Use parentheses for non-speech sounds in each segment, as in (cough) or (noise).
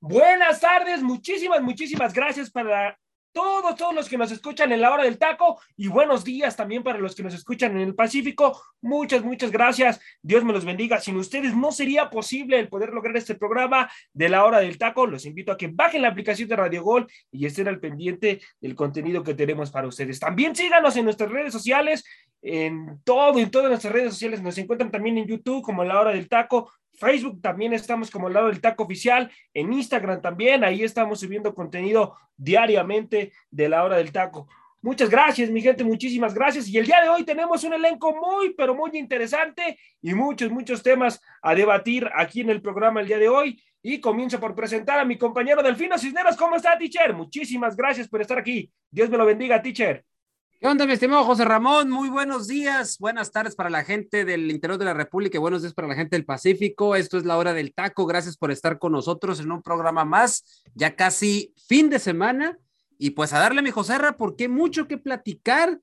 Buenas tardes, muchísimas, muchísimas gracias para todos, todos los que nos escuchan en la hora del taco y buenos días también para los que nos escuchan en el Pacífico. Muchas, muchas gracias. Dios me los bendiga. Sin ustedes no sería posible el poder lograr este programa de la hora del taco. Los invito a que bajen la aplicación de Radio Gol y estén al pendiente del contenido que tenemos para ustedes. También síganos en nuestras redes sociales, en todo, en todas nuestras redes sociales. Nos encuentran también en YouTube como la hora del taco. Facebook también estamos como al lado del taco oficial, en Instagram también, ahí estamos subiendo contenido diariamente de la hora del taco. Muchas gracias, mi gente, muchísimas gracias. Y el día de hoy tenemos un elenco muy, pero muy interesante y muchos, muchos temas a debatir aquí en el programa el día de hoy. Y comienzo por presentar a mi compañero Delfino Cisneros. ¿Cómo está, teacher? Muchísimas gracias por estar aquí. Dios me lo bendiga, teacher. ¿Qué onda, mi estimado José Ramón? Muy buenos días, buenas tardes para la gente del interior de la República y buenos días para la gente del Pacífico. Esto es la hora del taco. Gracias por estar con nosotros en un programa más, ya casi fin de semana. Y pues a darle, mi José Ramón, porque mucho que platicar.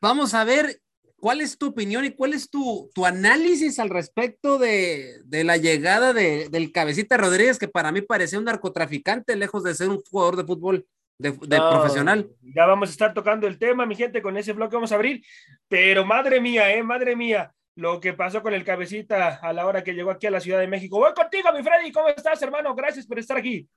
Vamos a ver cuál es tu opinión y cuál es tu, tu análisis al respecto de, de la llegada de, del Cabecita Rodríguez, que para mí parecía un narcotraficante, lejos de ser un jugador de fútbol de, profesional. Ya vamos a estar tocando el tema, mi gente, con ese bloque vamos a abrir. Pero madre mía, eh, madre mía, lo que pasó con el cabecita a la hora que llegó aquí a la Ciudad de México. Voy contigo, mi Freddy. ¿Cómo estás, hermano? Gracias por estar aquí.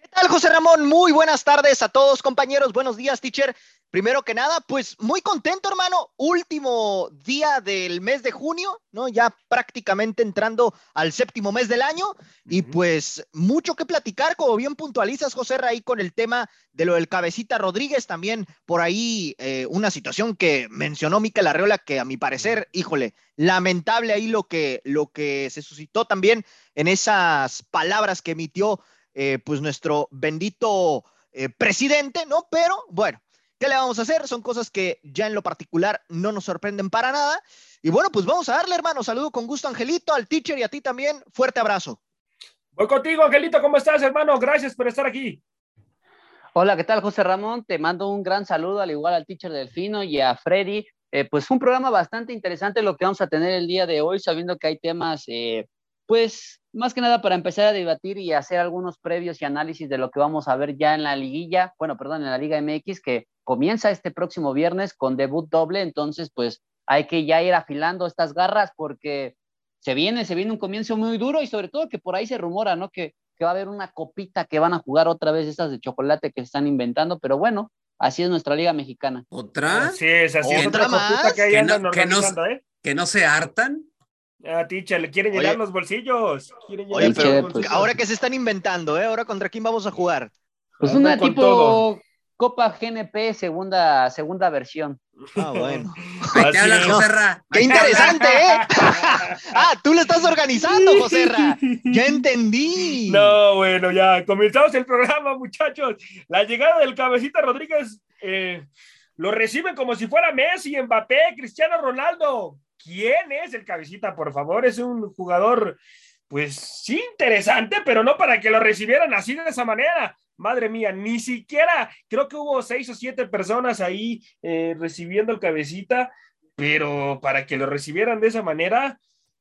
¿Qué tal, José Ramón? Muy buenas tardes a todos, compañeros. Buenos días, teacher. Primero que nada, pues muy contento, hermano. Último día del mes de junio, ¿no? Ya prácticamente entrando al séptimo mes del año. Y pues mucho que platicar, como bien puntualizas, José Raí, con el tema de lo del cabecita Rodríguez. También por ahí eh, una situación que mencionó Miquel Arreola, que a mi parecer, híjole, lamentable ahí lo que, lo que se suscitó también en esas palabras que emitió eh, pues nuestro bendito eh, presidente, ¿no? Pero bueno, ¿qué le vamos a hacer? Son cosas que ya en lo particular no nos sorprenden para nada. Y bueno, pues vamos a darle, hermano. Saludo con gusto, Angelito, al teacher y a ti también. Fuerte abrazo. Voy contigo, Angelito. ¿Cómo estás, hermano? Gracias por estar aquí. Hola, ¿qué tal, José Ramón? Te mando un gran saludo, al igual al teacher Delfino y a Freddy. Eh, pues un programa bastante interesante lo que vamos a tener el día de hoy, sabiendo que hay temas, pues más que nada para empezar a debatir y hacer algunos previos y análisis de lo que vamos a ver ya en la liguilla, bueno, perdón, en la Liga MX que comienza este próximo viernes con debut doble, entonces pues hay que ya ir afilando estas garras porque se viene, se viene un comienzo muy duro y sobre todo que por ahí se rumora, ¿no? Que, que va a haber una copita que van a jugar otra vez estas de chocolate que se están inventando, pero bueno, así es nuestra liga mexicana. ¿Otra? Sí, es así. ¿Otra, más? Que, que, no, ¿eh? que no se hartan. Ah, ticha, le quieren llenar los bolsillos. Oye, pero ahora que se están inventando, ¿eh? Ahora contra quién vamos a jugar. Pues una tipo Copa GNP, segunda, segunda versión. Ah, bueno. (laughs) Joserra. Qué interesante, ¿eh? (laughs) ah, tú lo estás organizando, Joserra. Ya entendí. No, bueno, ya comenzamos el programa, muchachos. La llegada del cabecita Rodríguez eh, lo reciben como si fuera Messi, Mbappé, Cristiano Ronaldo. ¿Quién es el cabecita? Por favor, es un jugador, pues interesante, pero no para que lo recibieran así de esa manera. Madre mía, ni siquiera creo que hubo seis o siete personas ahí eh, recibiendo el cabecita, pero para que lo recibieran de esa manera,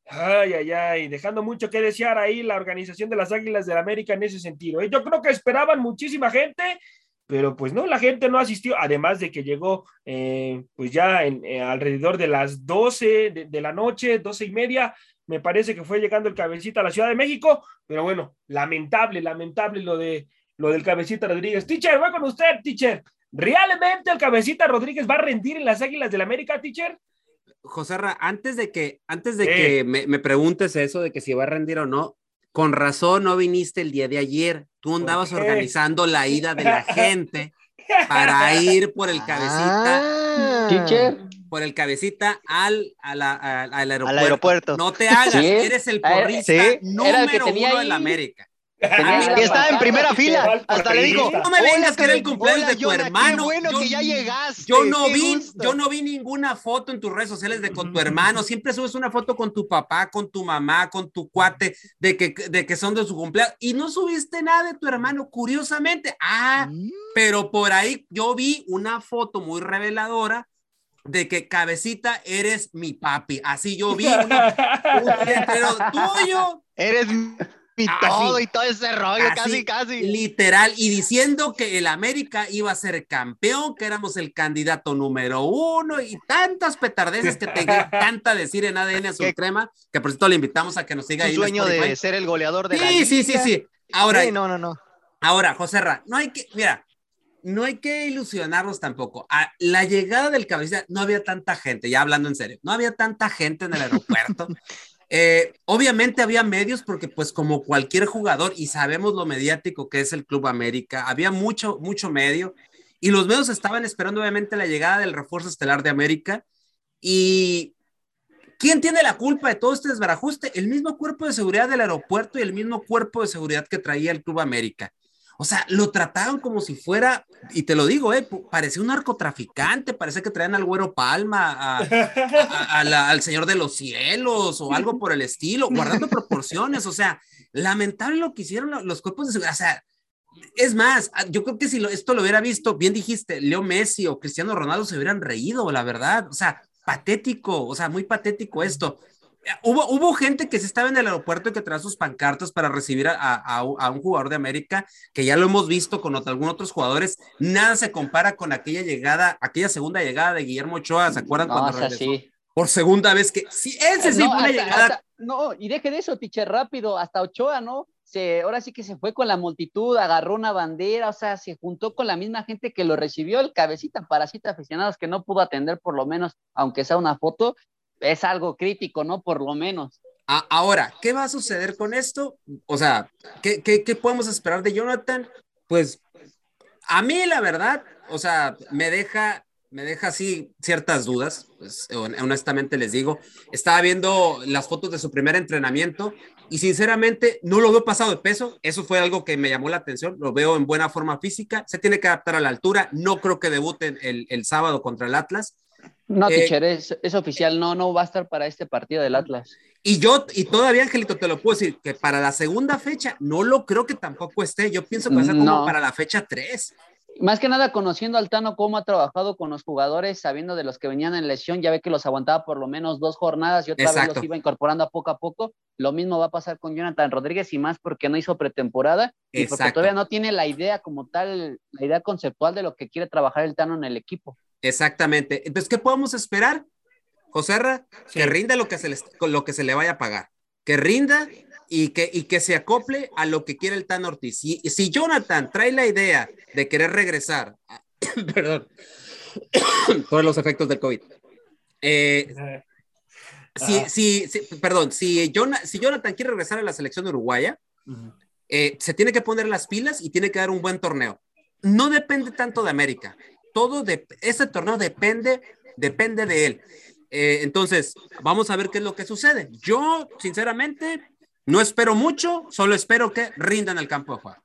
ay, ay, ay, dejando mucho que desear ahí la organización de las Águilas del la América en ese sentido. ¿eh? Yo creo que esperaban muchísima gente pero pues no, la gente no asistió, además de que llegó eh, pues ya en, eh, alrededor de las 12 de, la noche, 12 y media, me parece que fue llegando el cabecita a la Ciudad de México, pero bueno, lamentable, lamentable lo, de, lo del cabecita Rodríguez. Teacher, voy con usted, teacher. ¿Realmente el cabecita Rodríguez va a rendir en las Águilas del América, teacher? José antes de que, antes de que me, me, preguntes eso de que si va a rendir o no, con razón no viniste el día de ayer. Tú andabas organizando la ida de la gente para ir por el cabecita. Ah. por el cabecita al, al, aeropuerto. al, aeropuerto. No te hagas, eres el porrista número uno de la América. Que estaba en primera fila. Hasta le digo. No me vengas que era el cumpleaños de tu hermano. bueno yo, que ya llegaste. Yo no vi, yo no vi ninguna foto en tus redes sociales de con tu hermano. Siempre subes una foto con tu papá, con tu mamá, con tu cuate, de que, de que son de su cumpleaños. Y no subiste nada de tu hermano, curiosamente. Ah, mm. pero por ahí yo vi una foto muy reveladora de que cabecita eres mi papi. Así yo vi una, un tuyo. (laughs) Eres y ah, todo y todo ese rollo, casi, casi. Literal, y diciendo que el América iba a ser campeón, que éramos el candidato número uno y tantas petardeces que te encanta (laughs) decir en ADN Crema, que por cierto le invitamos a que nos siga ahí. sueño de ser el goleador de sí, la Sí, sí, sí, Ahora, no, no, no. Ahora, José Ra, no hay que, mira, no hay que ilusionarnos tampoco. A la llegada del cabecita no había tanta gente, ya hablando en serio, no había tanta gente en el aeropuerto. (laughs) Eh, obviamente había medios porque pues como cualquier jugador y sabemos lo mediático que es el Club América, había mucho, mucho medio y los medios estaban esperando obviamente la llegada del refuerzo estelar de América y ¿quién tiene la culpa de todo este desbarajuste? El mismo cuerpo de seguridad del aeropuerto y el mismo cuerpo de seguridad que traía el Club América. O sea, lo trataban como si fuera, y te lo digo, eh, parecía un narcotraficante, parece que traían al güero Palma, al Señor de los Cielos o algo por el estilo, guardando proporciones. O sea, lamentable lo que hicieron los cuerpos de seguridad. O sea, es más, yo creo que si esto lo hubiera visto, bien dijiste, Leo Messi o Cristiano Ronaldo se hubieran reído, la verdad. O sea, patético, o sea, muy patético esto. Hubo, hubo gente que se estaba en el aeropuerto y que traía sus pancartas para recibir a, a, un jugador de América, que ya lo hemos visto con algunos otros jugadores. Nada se compara con aquella llegada, aquella segunda llegada de Guillermo Ochoa, ¿se acuerdan cuando regresó? Por segunda vez que sí, ese sí fue una llegada. no, y deje de eso, tiche, rápido, hasta Ochoa, ¿no? Se, ahora sí que se fue con la multitud, agarró una bandera, o sea, se juntó con la misma gente que lo recibió, el cabecita parasita aficionados que no pudo atender por lo menos, aunque sea una foto, es algo crítico, ¿no? Por lo menos. Ahora, ¿qué va a suceder con esto? O sea, ¿qué, qué, podemos esperar de Jonathan? Pues a mí la verdad, o sea, me deja, me deja así ciertas dudas, pues, honestamente les digo. Estaba viendo las fotos de su primer entrenamiento y sinceramente no lo veo pasado de peso. Eso fue algo que me llamó la atención. Lo veo en buena forma física. Se tiene que adaptar a la altura. No creo que debuten el, el sábado contra el Atlas. No, eh, teacher, es, oficial, no, no va a estar para este partido del Atlas. Y yo, y todavía, Angelito, te lo puedo decir, que para la segunda fecha, no lo creo que tampoco esté. Yo pienso que va a ser como para la fecha 3. Más que nada, conociendo al Tano cómo ha trabajado con los jugadores, sabiendo de los que venían en lesión, ya ve que los aguantaba por lo menos dos jornadas y otra vez los iba incorporando a poco a poco. Lo mismo va a pasar con Jonathan Rodríguez y más porque no hizo pretemporada y porque todavía no tiene la idea como tal, la idea conceptual de lo que quiere trabajar el Tano en el equipo. Exactamente. Entonces, ¿qué podemos esperar? José que rinda lo que, se le, lo que se le vaya a pagar, que rinda y que, y que se acople a lo que quiere el Tan Ortiz. Y si Jonathan trae la idea de querer regresar, (coughs) perdón, (coughs) por los efectos del COVID. Eh, si, perdón, si, si Jonathan quiere regresar a la selección uruguaya, eh, se tiene que poner las pilas y tiene que dar un buen torneo. No depende tanto de América todo de ese torneo depende, depende de él. Eh, entonces, vamos a ver qué es lo que sucede. Yo, sinceramente, no espero mucho, solo espero que rindan el campo de juego.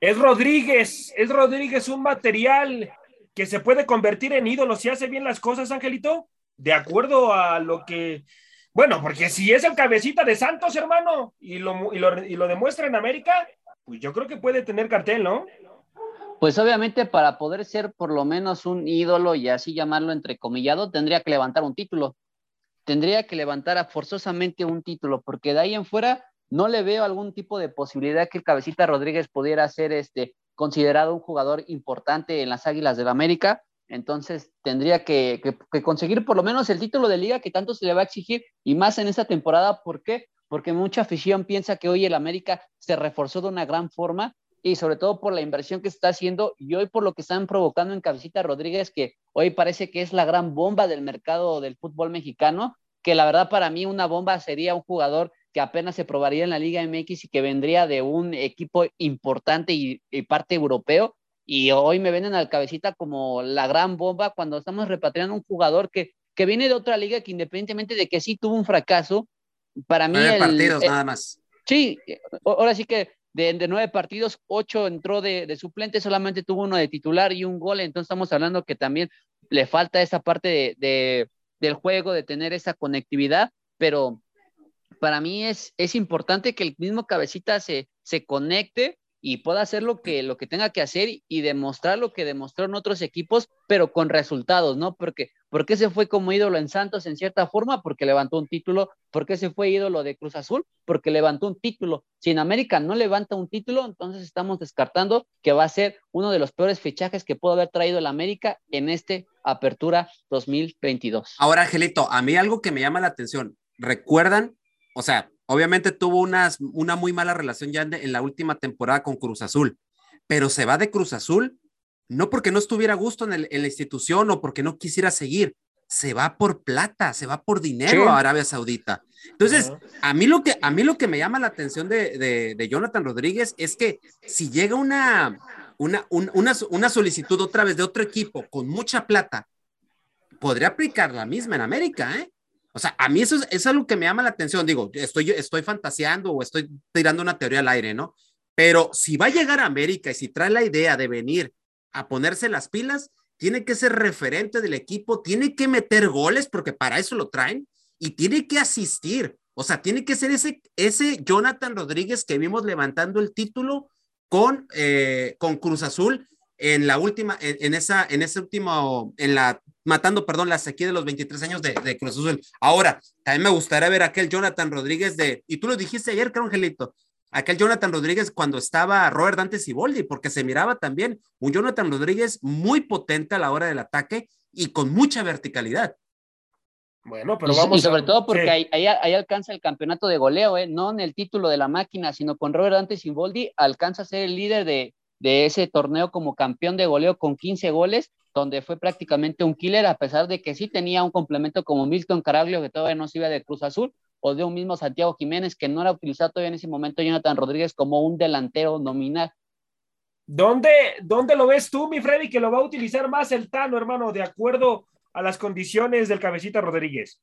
Es Rodríguez, es Rodríguez un material que se puede convertir en ídolo si hace bien las cosas, Angelito, de acuerdo a lo que, bueno, porque si es el cabecita de Santos, hermano, y lo, y lo, y lo demuestra en América, pues yo creo que puede tener cartel, ¿no? Pues obviamente para poder ser por lo menos un ídolo y así llamarlo entrecomillado, tendría que levantar un título. Tendría que levantar forzosamente un título, porque de ahí en fuera no le veo algún tipo de posibilidad que el Cabecita Rodríguez pudiera ser este, considerado un jugador importante en las Águilas del la América. Entonces tendría que, que, conseguir por lo menos el título de liga que tanto se le va a exigir y más en esta temporada. ¿Por qué? Porque mucha afición piensa que hoy el América se reforzó de una gran forma y sobre todo por la inversión que se está haciendo y hoy por lo que están provocando en Cabecita Rodríguez, que hoy parece que es la gran bomba del mercado del fútbol mexicano, que la verdad para mí una bomba sería un jugador que apenas se probaría en la Liga MX y que vendría de un equipo importante y, parte europeo y hoy me venden al cabecita como la gran bomba cuando estamos repatriando un jugador que, que viene de otra liga que independientemente de que sí tuvo un fracaso, para mí... Nueve partidos nada más. Sí, ahora sí que de, nueve partidos, ocho entró de, de, suplente, solamente tuvo uno de titular y un gol, entonces estamos hablando que también le falta esa parte de del juego, de tener esa conectividad, pero para mí es, es importante que el mismo cabecita se, se conecte y pueda hacer lo que, lo que tenga que hacer y demostrar lo que demostró otros equipos, pero con resultados, ¿no? Porque, porque se fue como ídolo en Santos en cierta forma, porque levantó un título, porque se fue ídolo de Cruz Azul, porque levantó un título. Si en América no levanta un título, entonces estamos descartando que va a ser uno de los peores fichajes que pudo haber traído el América en este Apertura 2022. Ahora, Angelito, a mí algo que me llama la atención, ¿recuerdan? O sea, Obviamente tuvo unas, una muy mala relación ya en, la última temporada con Cruz Azul, pero se va de Cruz Azul no porque no estuviera a gusto en, la institución o porque no quisiera seguir, se va por plata, se va por dinero a Arabia Saudita. Entonces, a, mí lo que, a mí lo que me llama la atención de, de, Jonathan Rodríguez es que si llega una, una, una, una solicitud otra vez de otro equipo con mucha plata, podría aplicar la misma en América, ¿eh? O sea, a mí eso es, algo que me llama la atención. Digo, estoy, estoy fantaseando o estoy tirando una teoría al aire, ¿no? Pero si va a llegar a América y si trae la idea de venir a ponerse las pilas, tiene que ser referente del equipo, tiene que meter goles porque para eso lo traen y tiene que asistir. O sea, tiene que ser ese, ese Jonathan Rodríguez que vimos levantando el título con, eh, con Cruz Azul en la última, en, esa, en ese último, en la, matando, perdón, la sequía de los 23 años de, de, Cruz Azul. Ahora, también me gustaría ver aquel Jonathan Rodríguez de, y tú lo dijiste ayer, Angelito, aquel Jonathan Rodríguez cuando estaba Robert Dante Siboldi, porque se miraba también un Jonathan Rodríguez muy potente a la hora del ataque y con mucha verticalidad. Bueno, pero vamos. Y sobre todo porque ahí, ahí, alcanza el campeonato de goleo, ¿eh? no en el título de la máquina, sino con Robert Dante Siboldi alcanza a ser el líder de, de ese torneo como campeón de goleo con 15 goles, donde fue prácticamente un killer, a pesar de que sí tenía un complemento como Milton Caraglio, que todavía no se iba de Cruz Azul, o de un mismo Santiago Jiménez, que no era utilizado todavía en ese momento Jonathan Rodríguez como un delantero nominal. ¿Dónde, ¿Dónde lo ves tú, mi Freddy, que lo va a utilizar más el Tano, hermano, de acuerdo a las condiciones del cabecita Rodríguez?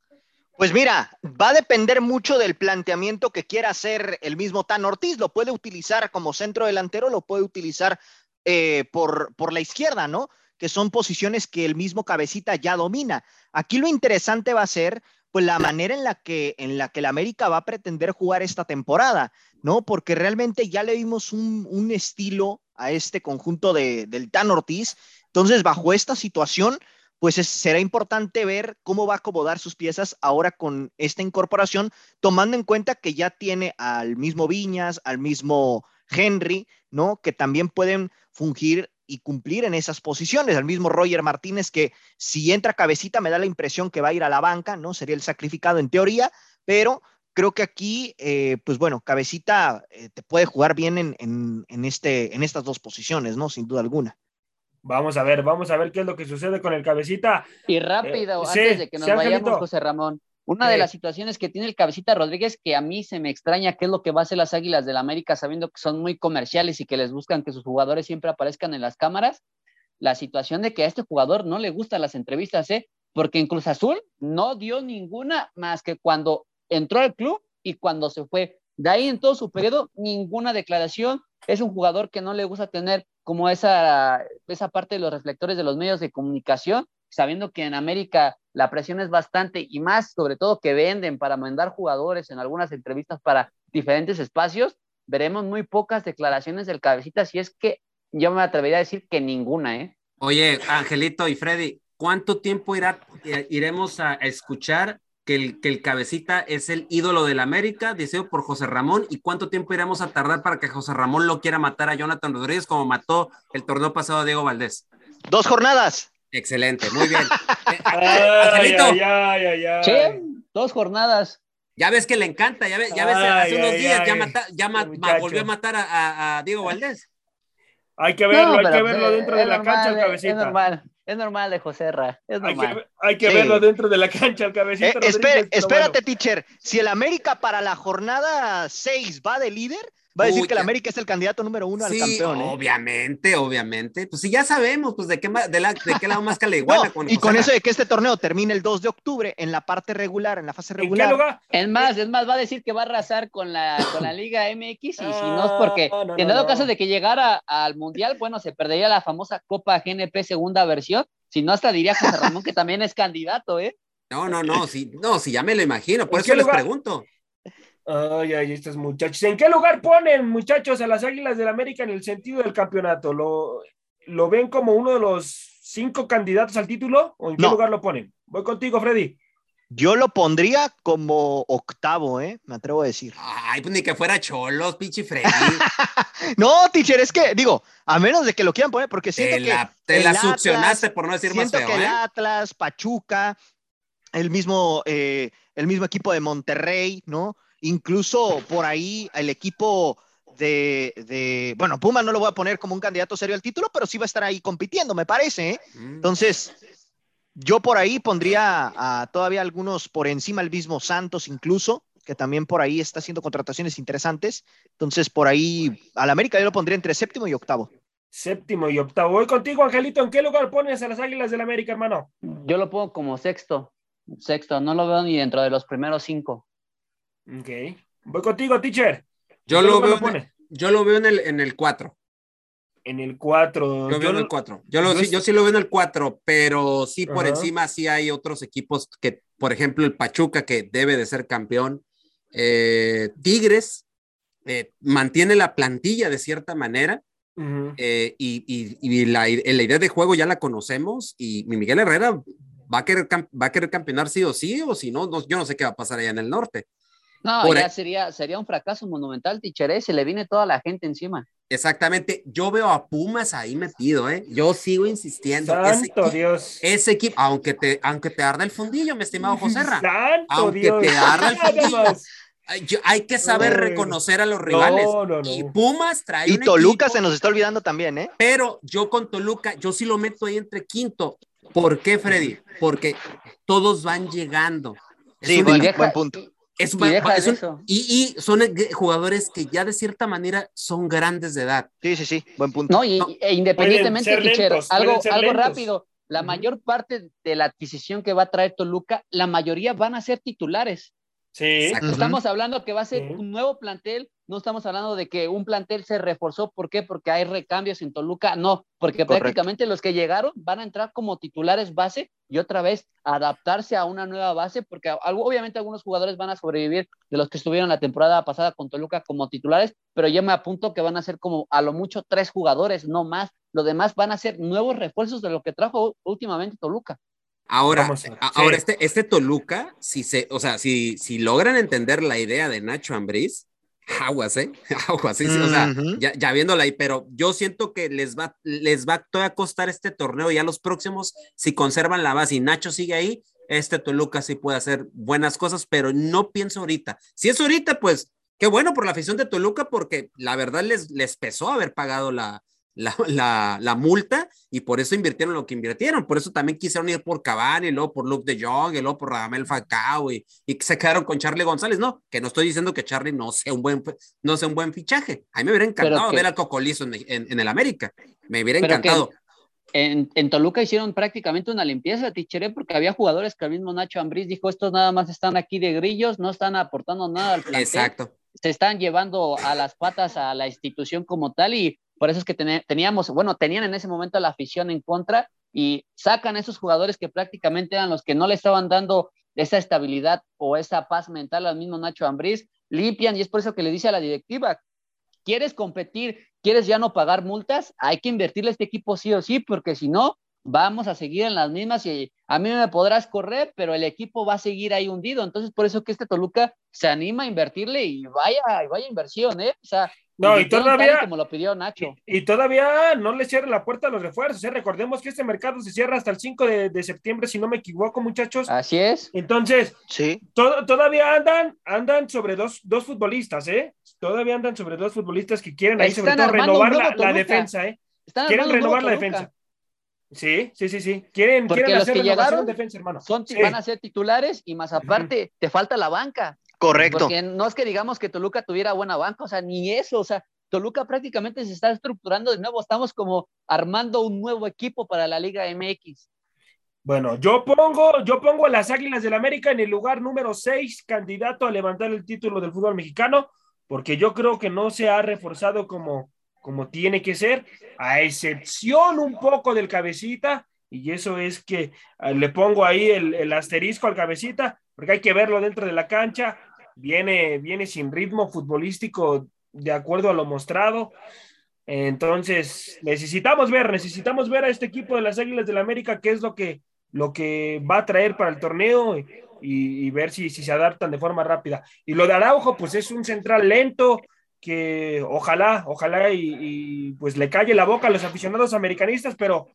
Pues mira, va a depender mucho del planteamiento que quiera hacer el mismo Tan Ortiz. Lo puede utilizar como centro delantero, lo puede utilizar eh, por, por la izquierda, ¿no? Que son posiciones que el mismo cabecita ya domina. Aquí lo interesante va a ser pues la manera en la que en la que la América va a pretender jugar esta temporada, ¿no? Porque realmente ya le vimos un, un estilo a este conjunto de, del Tan Ortiz. Entonces, bajo esta situación, pues será importante ver cómo va a acomodar sus piezas ahora con esta incorporación, tomando en cuenta que ya tiene al mismo Viñas, al mismo Henry, ¿no? Que también pueden fungir y cumplir en esas posiciones. Al mismo Roger Martínez, que si entra cabecita me da la impresión que va a ir a la banca, ¿no? Sería el sacrificado en teoría, pero creo que aquí, eh, pues bueno, cabecita eh, te puede jugar bien en, en, este, en estas dos posiciones, ¿no? Sin duda alguna. Vamos a ver, vamos a ver qué es lo que sucede con el cabecita. Y rápido, eh, antes de que nos vayamos, José Ramón. Una de las situaciones que tiene el cabecita Rodríguez que a mí se me extraña qué es lo que va a hacer las Águilas del la América sabiendo que son muy comerciales y que les buscan que sus jugadores siempre aparezcan en las cámaras. La situación de que a este jugador no le gustan las entrevistas, ¿eh? Porque en Cruz Azul no dio ninguna más que cuando entró al club y cuando se fue. De ahí en todo su periodo, ninguna declaración. Es un jugador que no le gusta tener como esa, esa parte de los reflectores de los medios de comunicación, sabiendo que en América la presión es bastante y más, sobre todo que venden para mandar jugadores en algunas entrevistas para diferentes espacios, veremos muy pocas declaraciones del cabecita, si es que yo me atrevería a decir que ninguna, ¿eh? Oye, Angelito y Freddy, ¿cuánto tiempo irá, eh, iremos a escuchar que el, que el cabecita es el ídolo del América, deseo por José Ramón, y cuánto tiempo iremos a tardar para que José Ramón lo quiera matar a Jonathan Rodríguez como mató el torneo pasado a Diego Valdés. Dos jornadas. Excelente, muy bien. (laughs) Eh, sí, dos jornadas. Ya ves que le encanta, ya ves, ya ves hace unos días ya, volvió a matar a, a Diego Valdés. Hay que verlo, hay que verlo dentro de la cancha, el cabecita. Es normal, es normal de José Ra. Es normal. Hay que, verlo dentro de la cancha, el cabecita. Eh, espérate, teacher. Si el América para la jornada 6 va de líder, va a decir que el América es el candidato número uno al campeón. ¿eh? Obviamente, obviamente. Pues si ya sabemos, pues de qué, de, la, de qué lado más que (laughs) iguana. y con eso de que este torneo termine el 2 de octubre en la parte regular, en la fase regular. Es más, es más, va a decir que va a arrasar con la, con la Liga (laughs) MX y si no es porque, ah, en dado caso de que llegara al Mundial, bueno, se perdería la famosa Copa GNP segunda versión. Si no, hasta diría José Ramón que también es candidato, ¿eh? No, no, no, sí, no, si ya me lo imagino, por eso les pregunto. Ay, ay, estos muchachos. ¿En qué lugar ponen, muchachos, a las Águilas del América en el sentido del campeonato? ¿Lo, lo ven como uno de los cinco candidatos al título o en qué lugar lo ponen? Voy contigo, Freddy. Yo lo pondría como octavo, ¿eh? Me atrevo a decir. Ay, pues ni que fuera Cholos, pinche Freddy. (laughs) no, teacher, es que, digo, a menos de que lo quieran poner, porque siento que. te la succionaste, por no decir más feo, que el ¿eh? Atlas, Pachuca, el mismo, eh, el mismo equipo de Monterrey, ¿no? Incluso por ahí el equipo de, bueno, Puma no lo voy a poner como un candidato serio al título, pero sí va a estar ahí compitiendo, me parece. ¿eh? Mm. Entonces, yo por ahí pondría a todavía algunos por encima, el mismo Santos incluso, que también por ahí está haciendo contrataciones interesantes. Entonces, por ahí, al América yo lo pondría entre séptimo y octavo. Séptimo y octavo. Voy contigo, Angelito. ¿En qué lugar pones a las Águilas del América, hermano? Yo lo pongo como sexto. Sexto, no lo veo ni dentro de los primeros cinco. Ok. Voy contigo, teacher. Yo lo, veo, yo lo veo en el, en el 4. En el 4. Yo, veo en el 4. Yo, sí, lo veo en el 4, pero sí por encima sí hay otros equipos que, por ejemplo, el Pachuca, que debe de ser campeón. Eh, Tigres eh, mantiene la plantilla de cierta manera. Eh, y, la, idea de juego ya la conocemos y Miguel Herrera va a querer, va a querer campeonar sí o sí, o si no, yo no sé qué va a pasar allá en el norte. No, ya sería, sería un fracaso monumental, Tichere, se le viene toda la gente encima. Exactamente, yo veo a Pumas ahí metido, ¿eh? Yo sigo insistiendo. Santo ese Dios. Ese equipo, aunque te, aunque te arda el fundillo, mi estimado (laughs) José Santo aunque te arda el (laughs) fundillo. hay que saber reconocer a los rivales. Y Pumas trae. Y Toluca se nos está olvidando también, ¿eh? Pero yo con Toluca, yo sí lo meto ahí entre quinto. ¿Por qué, Freddy? Porque todos van llegando. sí, buen punto. Es y, son jugadores que ya de cierta manera son grandes de edad. Sí, sí, sí, buen punto. No, y, e independientemente, algo, algo rápido. La mayor parte de la adquisición que va a traer Toluca, la mayoría van a ser titulares. Sí. Estamos hablando que va a ser un nuevo plantel no estamos hablando de que un plantel se reforzó, ¿por qué? Porque hay recambios en Toluca, no, porque prácticamente los que llegaron van a entrar como titulares base y otra vez adaptarse a una nueva base, porque obviamente algunos jugadores van a sobrevivir de los que estuvieron la temporada pasada con Toluca como titulares, pero yo me apunto que van a ser como a lo mucho tres jugadores, no más, lo demás van a ser nuevos refuerzos de lo que trajo últimamente Toluca. Ahora, ahora este, este Toluca, si se, o sea, si, si logran entender la idea de Nacho Ambriz, aguas, ¿eh? (laughs) Aguas, sí, o sea, ya, ya, viéndola ahí, pero yo siento que les va, les va a costar este torneo ya los próximos, si conservan la base y Nacho sigue ahí, este Toluca sí puede hacer buenas cosas, pero no pienso ahorita. Si es ahorita, pues qué bueno por la afición de Toluca, porque la verdad les, les pesó haber pagado la, la, la, multa y por eso invirtieron lo que invirtieron. Por eso también quisieron ir por Cavani, luego por Luke de Jong, y luego por Radamel Falcao y, y se quedaron con Charlie González. No, que no estoy diciendo que Charlie no sea un buen, no sea un buen fichaje. A mí me hubiera encantado ver al Cocolizo en, en, el América. Me hubiera encantado. En, en, Toluca hicieron prácticamente una limpieza, Tichere, porque había jugadores que el mismo Nacho Ambriz dijo, estos nada más están aquí de grillos, no están aportando nada al plantel. Exacto. Se están llevando a las patas a la institución como tal y por eso es que teníamos, bueno, tenían en ese momento la afición en contra y sacan esos jugadores que prácticamente eran los que no le estaban dando esa estabilidad o esa paz mental al mismo Nacho Ambriz, limpian y es por eso que le dice a la directiva, ¿quieres competir? ¿Quieres ya no pagar multas? Hay que invertirle a este equipo sí o sí, porque si no, vamos a seguir en las mismas y a mí me podrás correr, pero el equipo va a seguir ahí hundido. Entonces, por eso que este Toluca se anima a invertirle y vaya, vaya inversión, ¿eh? O sea, no, y todavía. Como lo pidió Nacho. Y, todavía no le cierra la puerta a los refuerzos. ¿eh? Recordemos que este mercado se cierra hasta el 5 de, septiembre, si no me equivoco, muchachos. Así es. Entonces, sí. todavía andan, andan sobre dos, dos futbolistas, ¿eh? Todavía andan sobre dos futbolistas que quieren ahí, sobre todo, renovar la, defensa, ¿eh? quieren renovar la defensa. Sí, sí, sí, sí. Quieren, quieren hacer que llegaron defensa, hermano. Son, Van a ser titulares y más aparte, te falta la banca Correcto. Porque no es que digamos que Toluca tuviera buena banca, o sea, ni eso, o sea, Toluca prácticamente se está estructurando de nuevo, estamos como armando un nuevo equipo para la Liga MX. Bueno, yo pongo, yo pongo a las Águilas del América en el lugar número 6, candidato a levantar el título del fútbol mexicano, porque yo creo que no se ha reforzado como, como tiene que ser, a excepción un poco del cabecita, y eso es que eh, le pongo ahí el, el, asterisco al cabecita, porque hay que verlo dentro de la cancha, viene, viene sin ritmo futbolístico de acuerdo a lo mostrado. Entonces, necesitamos ver, necesitamos ver a este equipo de las Águilas del la América qué es lo que, lo que va a traer para el torneo y, y ver si, si, se adaptan de forma rápida. Y lo de Araujo, pues es un central lento que ojalá, ojalá y, y pues le calle la boca a los aficionados americanistas, pero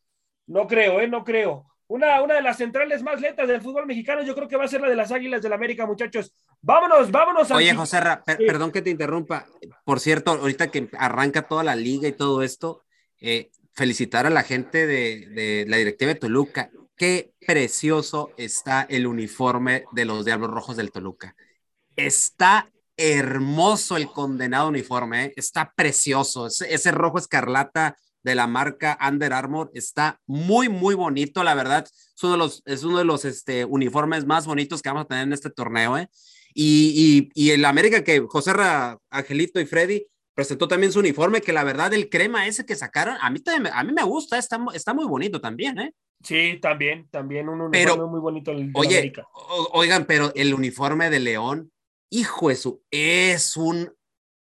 no creo, ¿eh? No creo. Una, una de las centrales más lentas del fútbol mexicano, yo creo que va a ser la de las Águilas del la América, muchachos. Vámonos, vámonos. Oye, José, per sí. perdón que te interrumpa. Por cierto, ahorita que arranca toda la liga y todo esto, eh, felicitar a la gente de, de, la directiva de Toluca. Qué precioso está el uniforme de los Diablos Rojos del Toluca. Está hermoso el condenado uniforme, ¿eh? está precioso. Ese, ese rojo escarlata de la marca Under Armour. Está muy, muy bonito, la verdad. Es uno de los, es uno de los este, uniformes más bonitos que vamos a tener en este torneo. ¿eh? Y, y, y el América que José Ra, Angelito y Freddy presentó también su uniforme, que la verdad el crema ese que sacaron, a mí, también, a mí me gusta, está, está muy bonito también. ¿eh? Sí, también, también un uniforme pero, muy bonito. El oye, América. oigan, pero el uniforme de León, hijo de su, es un,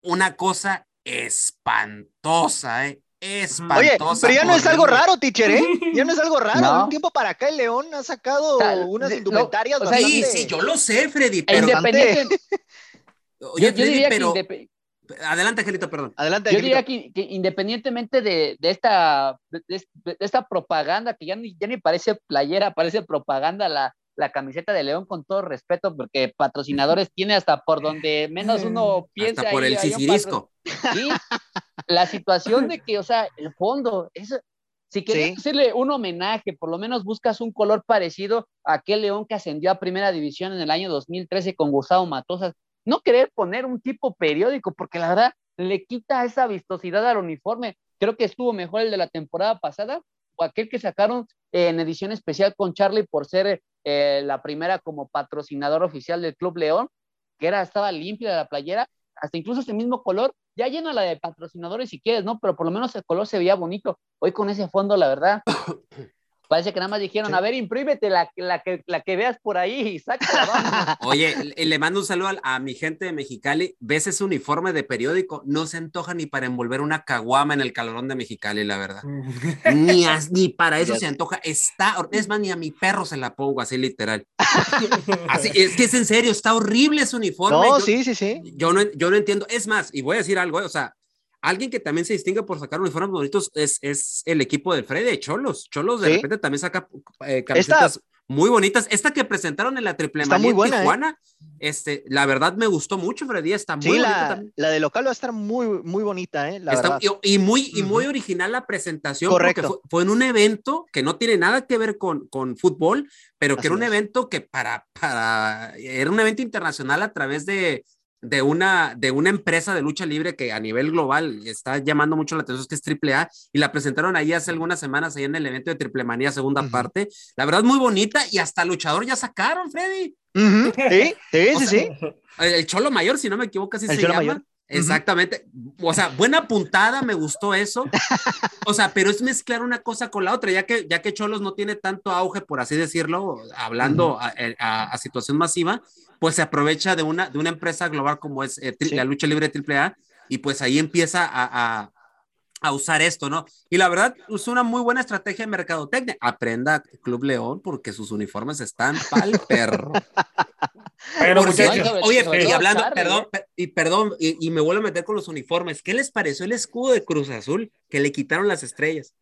una cosa espantosa, ¿eh? Espantosa. Oye, pero ya no es algo raro, teacher, ¿eh? Ya no es algo raro. No. Un tiempo para acá el León ha sacado sea, unas indumentarias no, o sea, bastante... Sí, sí, yo lo sé, Freddy, pero... Independiente... Oye, yo, Freddy, yo pero... Indep... Adelante, Angelito, perdón. Adelante, Yo Angelito. diría que, que independientemente de, de esta, de, de, esta propaganda, que ya ni, ya ni parece playera, parece propaganda la, la camiseta de León con todo respeto, porque patrocinadores tiene hasta por donde menos uno piensa. Hasta por ahí, el sisirisco. Sí, la situación de que, o sea, el fondo, es, si quieres sí. hacerle un homenaje, por lo menos buscas un color parecido a aquel León que ascendió a primera división en el año 2013 con Gustavo Matosas. No querer poner un tipo periódico, porque la verdad le quita esa vistosidad al uniforme. Creo que estuvo mejor el de la temporada pasada o aquel que sacaron en edición especial con Charlie por ser eh, la primera como patrocinador oficial del Club León, que era, estaba limpia la playera, hasta incluso ese mismo color, ya llena la de patrocinadores si quieres, ¿no? Pero por lo menos el color se veía bonito. Hoy con ese fondo, la verdad, (coughs) parece que nada más dijeron, sí. a ver, imprímete la, la, que, la que veas por ahí y sácala, (laughs) Oye, le mando un saludo a, a, mi gente de Mexicali. ¿Ves ese uniforme de periódico? No se antoja ni para envolver una caguama en el calorón de Mexicali, la verdad. ni, a, ni para eso se antoja. Está, es más, ni a mi perro se la pongo así literal. (laughs) así, es que es en serio, está horrible ese uniforme. No, yo, sí, sí, sí. Yo no, yo no entiendo. Es más, y voy a decir algo, o sea, Alguien que también se distingue por sacar uniformes bonitos es, es el equipo del Freddy, Cholos. Cholos de ¿Sí? repente también saca eh, camisetas Esta... muy bonitas. Esta que presentaron en la triple está muy buena, en Tijuana, ¿eh? este, la verdad me gustó mucho, Freddy. Está muy sí, la, la, de local va a estar muy, muy bonita, ¿eh? La está, y, y, muy, y muy original la presentación. Correcto. Porque fue, fue, en un evento que no tiene nada que ver con, con fútbol, pero que Así era un es. evento que para, para, era un evento internacional a través de, de una, de una empresa de lucha libre que a nivel global está llamando mucho la atención, que es AAA, y la presentaron ahí hace algunas semanas, ahí en el evento de Triple Manía, segunda uh -huh. parte. La verdad, muy bonita, y hasta luchador ya sacaron, Freddy. Uh -huh. Sí, sí, sí, sea, sí. El Cholo Mayor, si no me equivoco, así el se Cholo llama. Mayor. Exactamente. O sea, buena puntada, me gustó eso. (laughs) O sea, pero es mezclar una cosa con la otra, ya que, ya que Cholos no tiene tanto auge, por así decirlo, hablando uh -huh. a, a, a, situación masiva, pues se aprovecha de una, de una empresa global como es eh, sí. la lucha libre AAA y pues ahí empieza a, a, a, usar esto, ¿no? Y la verdad es una muy buena estrategia de mercadotecnia. Aprenda Club León porque sus uniformes están pa'l (laughs) perro. Pero, Porque, oye, y hablando, perdón, y perdón, y, y, me vuelvo a meter con los uniformes. ¿Qué les pareció el escudo de Cruz Azul que le quitaron las estrellas?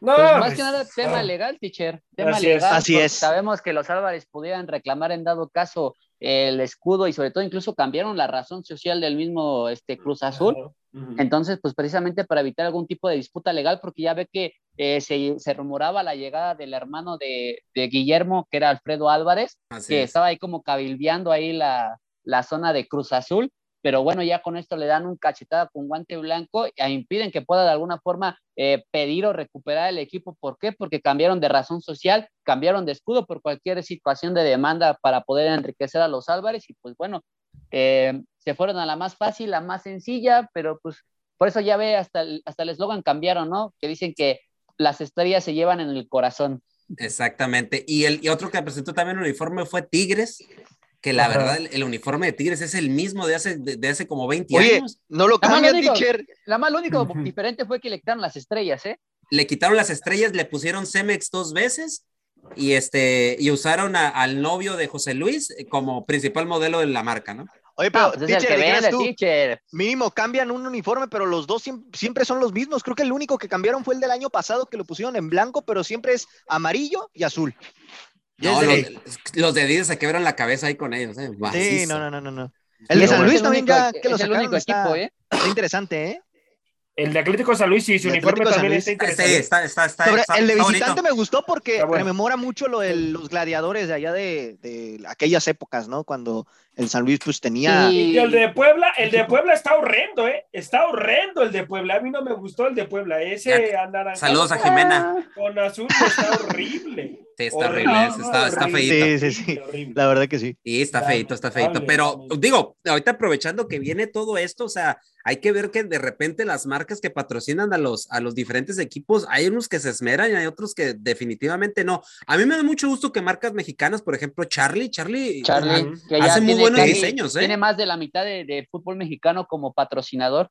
No, pues más que nada tema legal, teacher. Tema así legal. Es, así es. Sabemos que los Álvarez pudieran reclamar en dado caso el escudo y sobre todo incluso cambiaron la razón social del mismo este, Cruz Azul. Entonces, pues precisamente para evitar algún tipo de disputa legal, porque ya ve que eh, se, se, rumoraba la llegada del hermano de, de, Guillermo, que era Alfredo Álvarez, Así que es. estaba ahí como cabildeando ahí la, la zona de Cruz Azul, pero bueno, ya con esto le dan un cachetada con guante blanco e impiden que pueda de alguna forma eh, pedir o recuperar el equipo. ¿Por qué? Porque cambiaron de razón social, cambiaron de escudo por cualquier situación de demanda para poder enriquecer a los Álvarez y pues bueno, eh, se fueron a la más fácil, la más sencilla, pero pues por eso ya ve, hasta el, hasta el eslogan cambiaron, ¿no? Que dicen que las estrellas se llevan en el corazón. Exactamente. Y el y otro que presentó también un uniforme fue Tigres, que la verdad el, uniforme de Tigres es el mismo de hace, de, hace como 20 Oye, años. No lo cambia, teacher. La más lo único diferente fue que le quitaron las estrellas, ¿eh? Le quitaron las estrellas, le pusieron Cemex dos veces y este y usaron al novio de José Luis como principal modelo de la marca, ¿no? Oye, pero pues teacher, tú, mínimo cambian un uniforme, pero los dos siempre, son los mismos. Creo que el único que cambiaron fue el del año pasado, que lo pusieron en blanco, pero siempre es amarillo y azul. No, los, de Adidas se quebran la cabeza ahí con ellos. ¿eh? Sí, no, no, no, no. El de San Luis también ya que lo sacaron. Está, ¿eh? está interesante, ¿eh? El de Atlético San Luis y su uniforme también está interesante. Sí, está, está, está, el de visitante me gustó porque rememora mucho lo de los gladiadores de allá de, de, aquellas épocas, ¿no? Cuando el San Luis pues tenía... Y el de Puebla, el de Puebla está horrendo, ¿eh? Está horrendo el de Puebla. A mí no me gustó el de Puebla. Ese Saludos a Jimena. Con azul está horrible. Sí, está horrible, está, está feito. Sí, sí, sí. La verdad que sí. Sí, está feito, está feito. Pero digo, ahorita aprovechando que viene todo esto, o sea, hay que ver que de repente las marcas que patrocinan a los, a los diferentes equipos, hay unos que se esmeran y hay otros que definitivamente no. A mí me da mucho gusto que marcas mexicanas, por ejemplo, Charlie, Charlie, Charlie hace muy buenos diseños. ¿eh? Tiene más de la mitad de, de fútbol mexicano como patrocinador.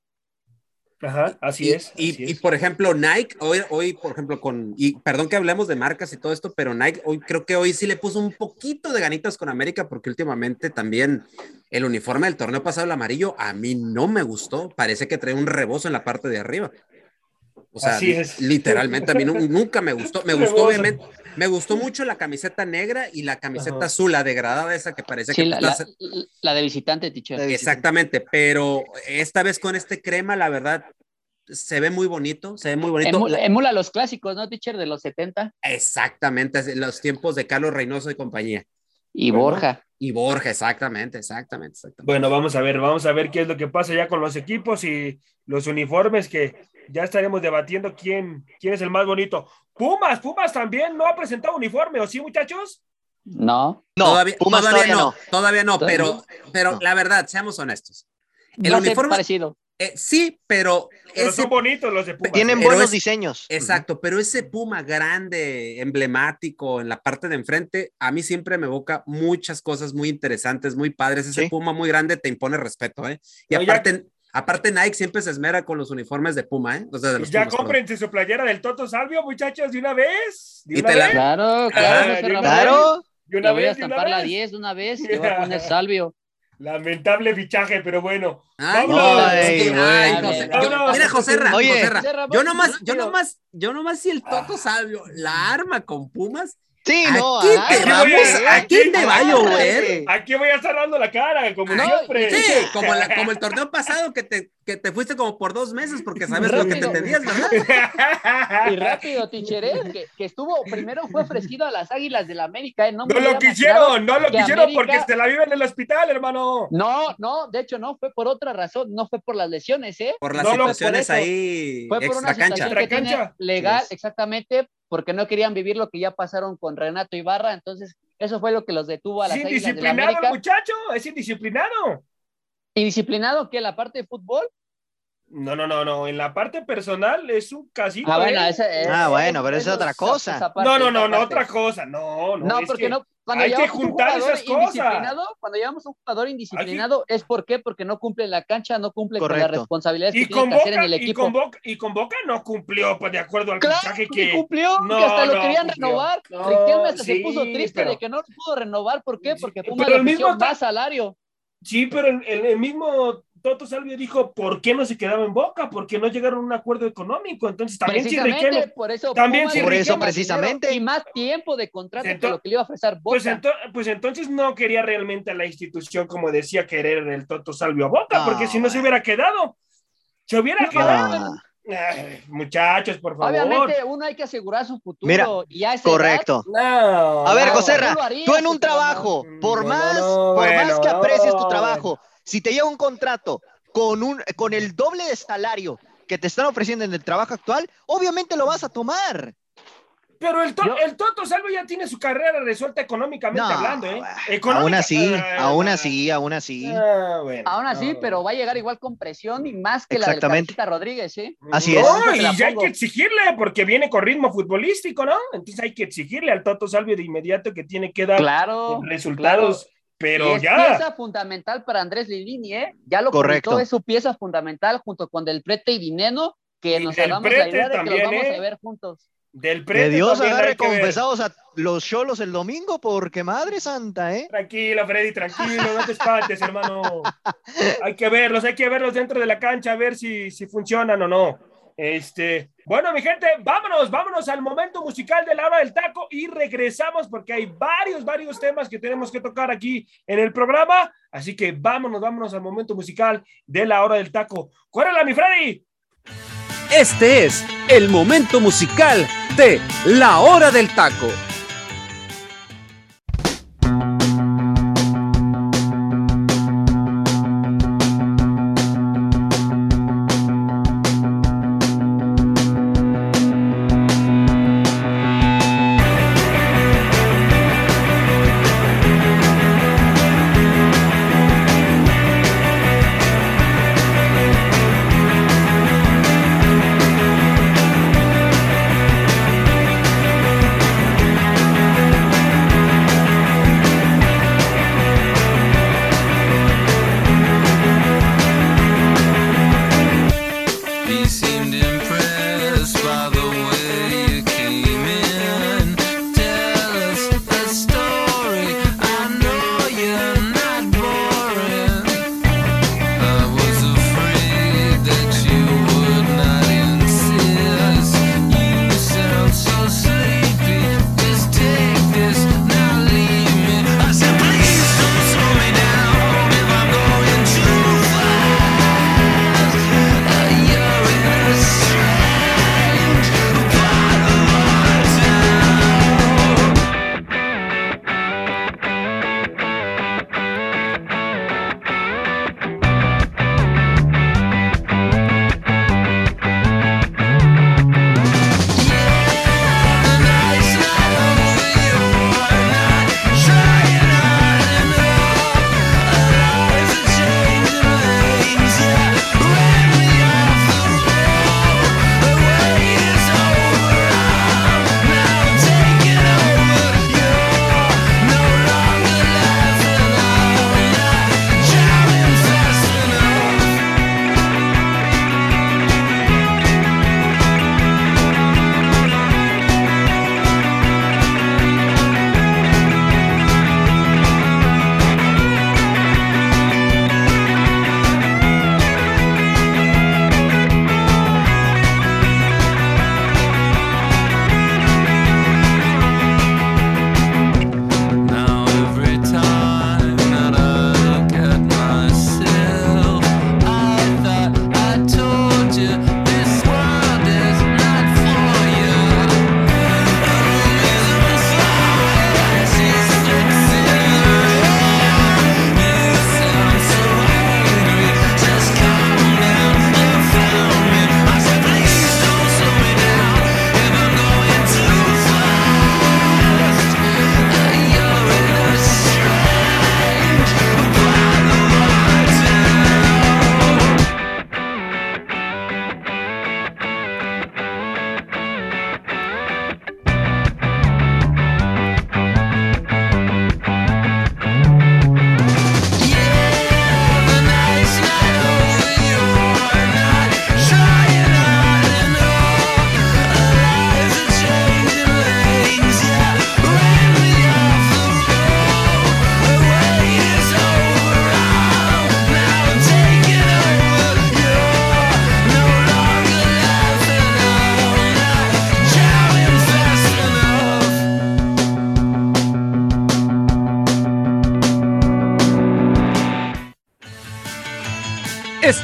Ajá, así es. y, por ejemplo, Nike, hoy, hoy, por ejemplo, con, y perdón que hablemos de marcas y todo esto, pero Nike, hoy creo que hoy sí le puso un poquito de ganitas con América, porque últimamente también el uniforme del torneo pasado, el amarillo, a mí no me gustó. Parece que trae un rebozo en la parte de arriba. O sea, literalmente a mí nunca me gustó. Me (laughs) gustó, obviamente, me gustó mucho la camiseta negra y la camiseta azul, la degradada esa que parece que... La, la, de visitante, teacher. Exactamente, pero esta vez con este crema, la verdad, se ve muy bonito, se ve muy bonito. Emula, los clásicos, ¿no, teacher? De los 70. Exactamente, los tiempos de Carlos Reynoso y compañía. Y Borja. Y Borja, exactamente, exactamente, exactamente. Bueno, vamos a ver, vamos a ver qué es lo que pasa ya con los equipos y los uniformes que ya estaremos debatiendo quién, quién es el más bonito. Pumas, Pumas también no ha presentado uniforme, ¿o sí, muchachos? No. No, todavía, no, todavía no, pero, pero la verdad, seamos honestos. El uniforme parecido. Eh, sí, pero, son bonitos los de Pumas. Tienen buenos diseños. Exacto, pero ese Puma grande, emblemático en la parte de enfrente, a mí siempre me evoca muchas cosas muy interesantes, muy padres. Ese Puma muy grande te impone respeto, ¿eh? Y aparte, Aparte, Nike siempre se esmera con los uniformes de Puma, ¿eh? ya cómprense su playera del Toto Salvio, muchachos, de una vez. ¿De una vez? Claro, claro, claro. De una vez, voy a estampar la 10 de una vez y voy a poner (laughs) Salvio. Lamentable fichaje, pero bueno. Ay, Mira, José Ra, Oye, yo nomás, yo nomás, yo nomás si el Toto Salvio la arma con Pumas, Sí, no. Aquí te vamos, aquí te va a llover. Aquí voy a estar dando la cara, como siempre. Sí, como, la, como el (laughs) torneo pasado que te, que te fuiste como por dos meses porque sabes lo que te tenías, ¿verdad? (laughs) Y rápido, Tichere, que, que, estuvo, primero fue ofrecido a las Águilas del la América. ¿eh? No, no lo quisieron, no lo quisieron porque se la viven en el hospital, hermano. No, no, de hecho no, fue por otra razón, no fue por las lesiones, ¿eh? Por las situaciones ahí. Fue por una situación cancha. legal, exactamente, porque no querían vivir lo que ya pasaron con Renato Ibarra, entonces eso fue lo que los detuvo a las ¿Es indisciplinado el muchacho? ¿Es indisciplinado? ¿Indisciplinado qué? ¿La parte de fútbol? No, no, no, no. En la parte personal es un casito. Ah, bueno, ¿eh? ah, bueno pero es otra cosa. no, no, no, no, otra cosa. No, no. No, porque no. Cuando hay que juntar esas cosas. Cuando llevamos a un jugador indisciplinado, es por qué? Porque no cumple en la cancha, no cumple con las responsabilidades que tiene que hacer en el equipo. Y con, Boca, no cumplió, pues de acuerdo al mensaje que. cumplió, no, que hasta lo querían renovar. Riquelme hasta se puso triste de que no pudo renovar. ¿Por qué? Porque Puma le mismo más salario. Sí, pero el, el mismo Toto Salvio dijo, ¿por qué no se quedaba en Boca? ¿Por qué no llegaron a un acuerdo económico? Entonces también si Riquelme, por eso, también por eso precisamente y más tiempo de contrato que lo que le iba a ofrecer pues Boca. Pues, pues, entonces no quería realmente a la institución como decía querer el Toto Salvio a Boca, porque si no se hubiera quedado, se hubiera quedado. Ay, muchachos, por favor. Obviamente uno hay que asegurar su futuro. Mira, y a esa Correcto. No, A ver, no. José harías, tú en un trabajo, por No, más, no, por bueno, más que aprecies tu no, trabajo, si te llega un contrato con un con el doble de salario que te están ofreciendo en el trabajo actual, obviamente lo vas a tomar. Pero el, to- Yo- el Toto Salvo ya tiene su carrera resuelta económicamente No, hablando, ¿eh? aún así, Ah, aún ah, así, aún así. ah, bueno, Aún así, no. pero va a llegar igual con presión y más que la de Rodríguez, ¿eh? Así no, es. Y ya hay que exigirle porque viene con ritmo futbolístico, ¿no? Entonces hay que exigirle al Toto Salvio de inmediato que tiene que dar Claro. resultados, pero es ya. pieza fundamental para Andrés Lilini, ¿eh? Ya lo Correcto. comentó, es su pieza fundamental junto con Del Prete y Dineno, que Y nos la Prete idea de que también, los vamos ¿eh? a ver juntos. Del Que Prete Dios también agarre que confesados a los cholos el domingo, porque madre santa, ¿eh? Tranquilo, Freddy, tranquilo, no te espantes, hermano. (laughs) Hay que verlos, hay que verlos dentro de la cancha, a ver si, si funcionan o no. Este, bueno, mi gente, vámonos, vámonos al momento musical de la hora del taco y regresamos porque hay varios, varios temas que tenemos que tocar aquí en el programa. Así que vámonos, vámonos al momento musical de la hora del taco. ¡Cuérala, mi Freddy! Este es el momento musical de La Hora del Taco.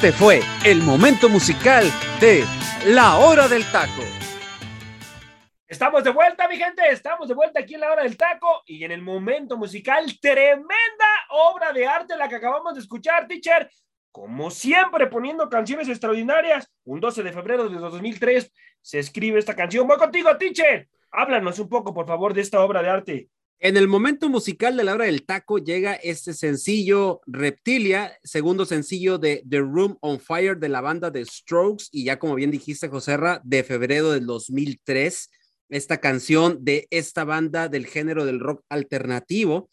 Este fue el momento musical de La hora del taco. Estamos de vuelta, mi gente. Estamos de vuelta aquí en la hora del taco y en el momento musical. Tremenda obra de arte la que acabamos de escuchar, teacher. Como siempre, poniendo canciones extraordinarias. Un 12 de febrero de 2003 se escribe esta canción. Voy contigo, teacher. Háblanos un poco, por favor, de esta obra de arte. En el momento musical de la hora del taco llega este sencillo Reptilia, segundo sencillo de The Room on Fire de la banda de Strokes y ya como bien dijiste, Joserra, de febrero del 2003, esta canción de esta banda del género del rock alternativo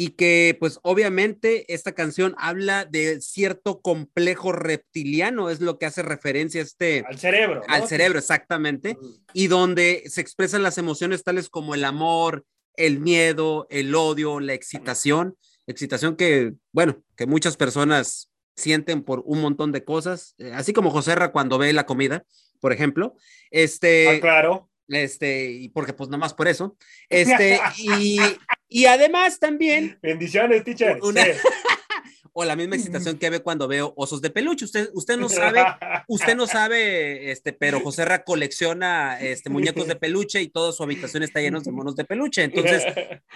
y que pues obviamente esta canción habla de cierto complejo reptiliano, es lo que hace referencia a este... Al cerebro. ¿no? Al cerebro, exactamente, y donde se expresan las emociones tales como el amor, el miedo, el odio, la excitación, excitación que, bueno, que muchas personas sienten por un montón de cosas, eh, así como Joserra cuando ve la comida, por ejemplo, este, Ah, claro. este, y porque pues nomás por eso, este, (laughs) y, y además también, Bendiciones, teacher. Una- Sí. O la misma excitación que ve cuando veo osos de peluche, usted, usted no sabe Usted no (laughs) sabe, este, pero José Ra colecciona este, muñecos de peluche y toda su habitación está llena de monos de peluche. Entonces,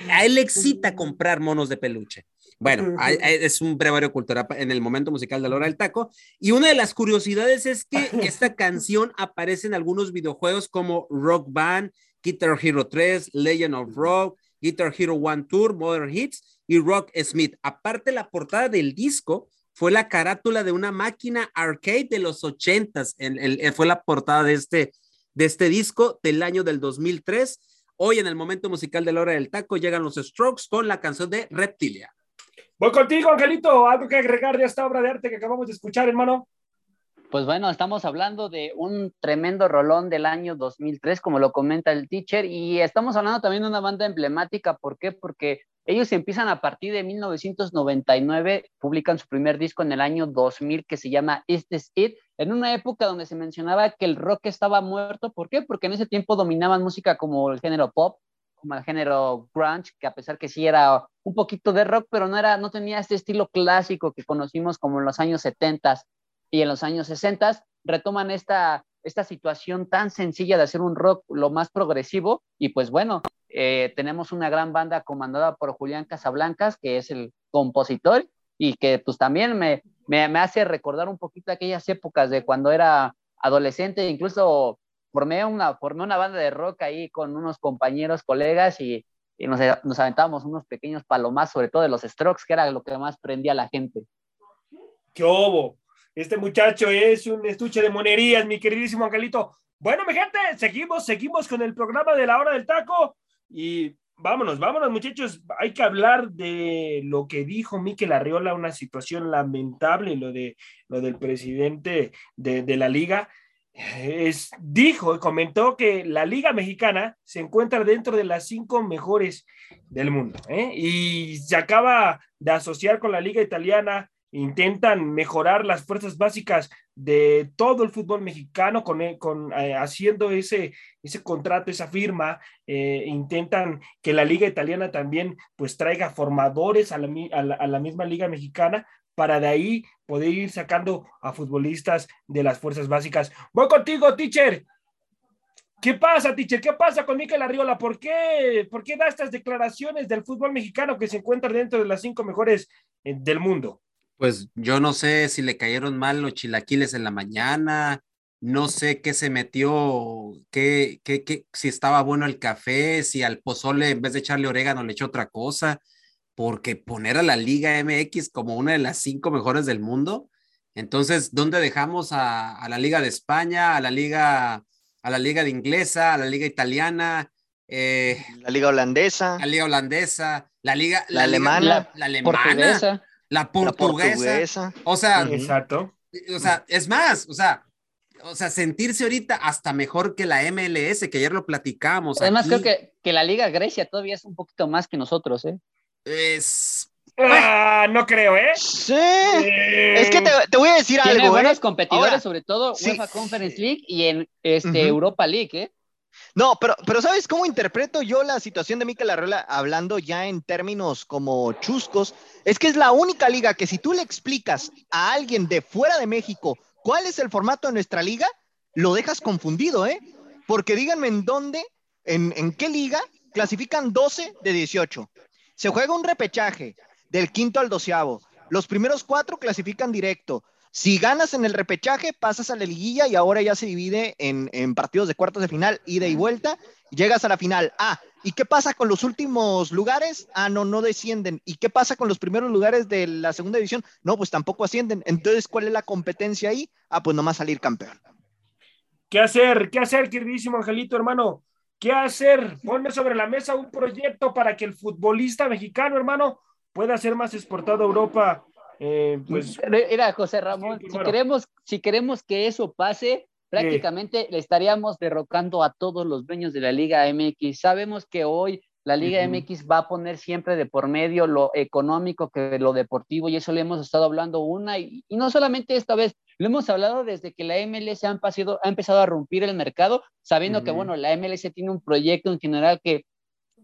a él le excita comprar monos de peluche. Bueno, a- a- es un brevario cultural en el momento musical de la hora del taco. Y una de las curiosidades es que (laughs) esta canción aparece en algunos videojuegos como Rock Band, Guitar Hero 3, Legend of Rock, Guitar Hero One Tour, Modern Hits y Rock Smith. Aparte, la portada del disco fue la carátula de una máquina arcade de los ochentas. En- en- fue la portada de este, de este disco del año del 2003. Hoy en el momento musical de la hora del taco llegan los Strokes con la canción de Reptilia. Voy contigo, Angelito. ¿Algo que agregar de esta obra de arte que acabamos de escuchar, hermano? Pues bueno, estamos hablando de un tremendo rolón del año 2003, como lo comenta el teacher, y estamos hablando también de una banda emblemática. ¿Por qué? Porque ellos empiezan a partir de 1999, publican su primer disco en el año 2000 que se llama Is This It, en una época donde se mencionaba que el rock estaba muerto. ¿Por qué? Porque en ese tiempo dominaban música como el género pop, como el género grunge, que a pesar que sí era un poquito de rock, pero no, era, no tenía este estilo clásico que conocimos como en los años 70 y en los años 60 retoman esta, esta situación tan sencilla de hacer un rock lo más progresivo y pues bueno, eh, tenemos una gran banda comandada por Julián Casablancas, que es el compositor y que pues también me, me, me hace recordar un poquito aquellas épocas de cuando era adolescente, incluso formé una, formé una banda de rock ahí con unos compañeros, colegas y, y nos, nos aventábamos unos pequeños palomas, sobre todo de los strokes, que era lo que más prendía a la gente. ¿Qué obo? Este muchacho es un estuche de monerías, mi queridísimo Angelito. Bueno, mi gente, seguimos, seguimos con el programa de la hora del taco y vámonos, vámonos, muchachos. Hay que hablar de lo que dijo Miquel Arriola, una situación lamentable, lo de lo del presidente de, la liga. Es, dijo, comentó que la Liga Mexicana se encuentra dentro de las cinco mejores del mundo ¿eh? y se acaba de asociar con la Liga Italiana, intentan mejorar las fuerzas básicas de todo el fútbol mexicano con, con eh, haciendo ese, ese contrato, esa firma, eh, intentan que la liga italiana también pues traiga formadores a la, a la, a la misma liga mexicana para de ahí poder ir sacando a futbolistas de las fuerzas básicas. Voy contigo, teacher. ¿Qué pasa, teacher? ¿Qué pasa con Mikel Arriola? ¿Por qué, ¿Por qué da estas declaraciones del fútbol mexicano que se encuentra dentro de las cinco mejores eh, del mundo? Pues yo no sé si le cayeron mal los chilaquiles en la mañana, no sé qué se metió, qué, qué, qué, si estaba bueno el café, si al pozole en vez de echarle orégano le echó otra cosa, porque poner a la Liga MX como una de las cinco mejores del mundo, entonces, ¿dónde dejamos a, a la Liga de España, a la Liga, a la Liga de Inglesa, a la Liga Italiana? Eh, la Liga Holandesa, la Liga Holandesa, la Liga, la, la Alemana, Liga, la, la alemana, portuguesa. La portuguesa. La portuguesa. O sea, exacto. O sea, es más, o sea, o sea, sentirse ahorita hasta mejor que la MLS, que ayer lo platicamos. Además, aquí, creo que, que la Liga Grecia todavía es un poquito más que nosotros, ¿eh? Es. Ah, no creo, ¿eh? Sí. Eh... Es que te, te, voy a decir Tiene algo. buenos ¿eh? competidores, Ahora, sobre todo sí. UEFA Conference League y en este, uh -huh. Europa League, ¿eh? No, pero, pero ¿sabes cómo interpreto yo la situación de Mikel Arreola hablando ya en términos como chuscos? Es que es la única liga que si tú le explicas a alguien de fuera de México cuál es el formato de nuestra liga, lo dejas confundido, ¿eh? Porque díganme en dónde, en, en qué liga clasifican 12 de 18. Se juega un repechaje del quinto al doceavo. Los primeros cuatro clasifican directo. Si ganas en el repechaje, pasas a la liguilla y ahora ya se divide en, en partidos de cuartos de final, ida y vuelta. Llegas a la final. Ah, ¿y qué pasa con los últimos lugares? Ah, no, no descienden. ¿Y qué pasa con los primeros lugares de la segunda división? No, pues tampoco ascienden. Entonces, ¿cuál es la competencia ahí? Ah, pues nomás salir campeón. ¿Qué hacer? ¿Qué hacer, queridísimo Angelito, hermano? ¿Qué hacer? Ponme sobre la mesa un proyecto para que el futbolista mexicano, hermano, pueda ser más exportado a Europa. Eh, pues, Mira, José Ramón, Sí, si, bueno. queremos, si queremos que eso pase, prácticamente le estaríamos derrocando a todos los dueños de la Liga MX. Sabemos que hoy la Liga. MX va a poner siempre de por medio lo económico que lo deportivo, y eso le hemos estado hablando una, y, y no solamente esta vez, lo hemos hablado desde que la MLS ha empezado, ha empezado a romper el mercado, sabiendo que, bueno, la MLS tiene un proyecto en general que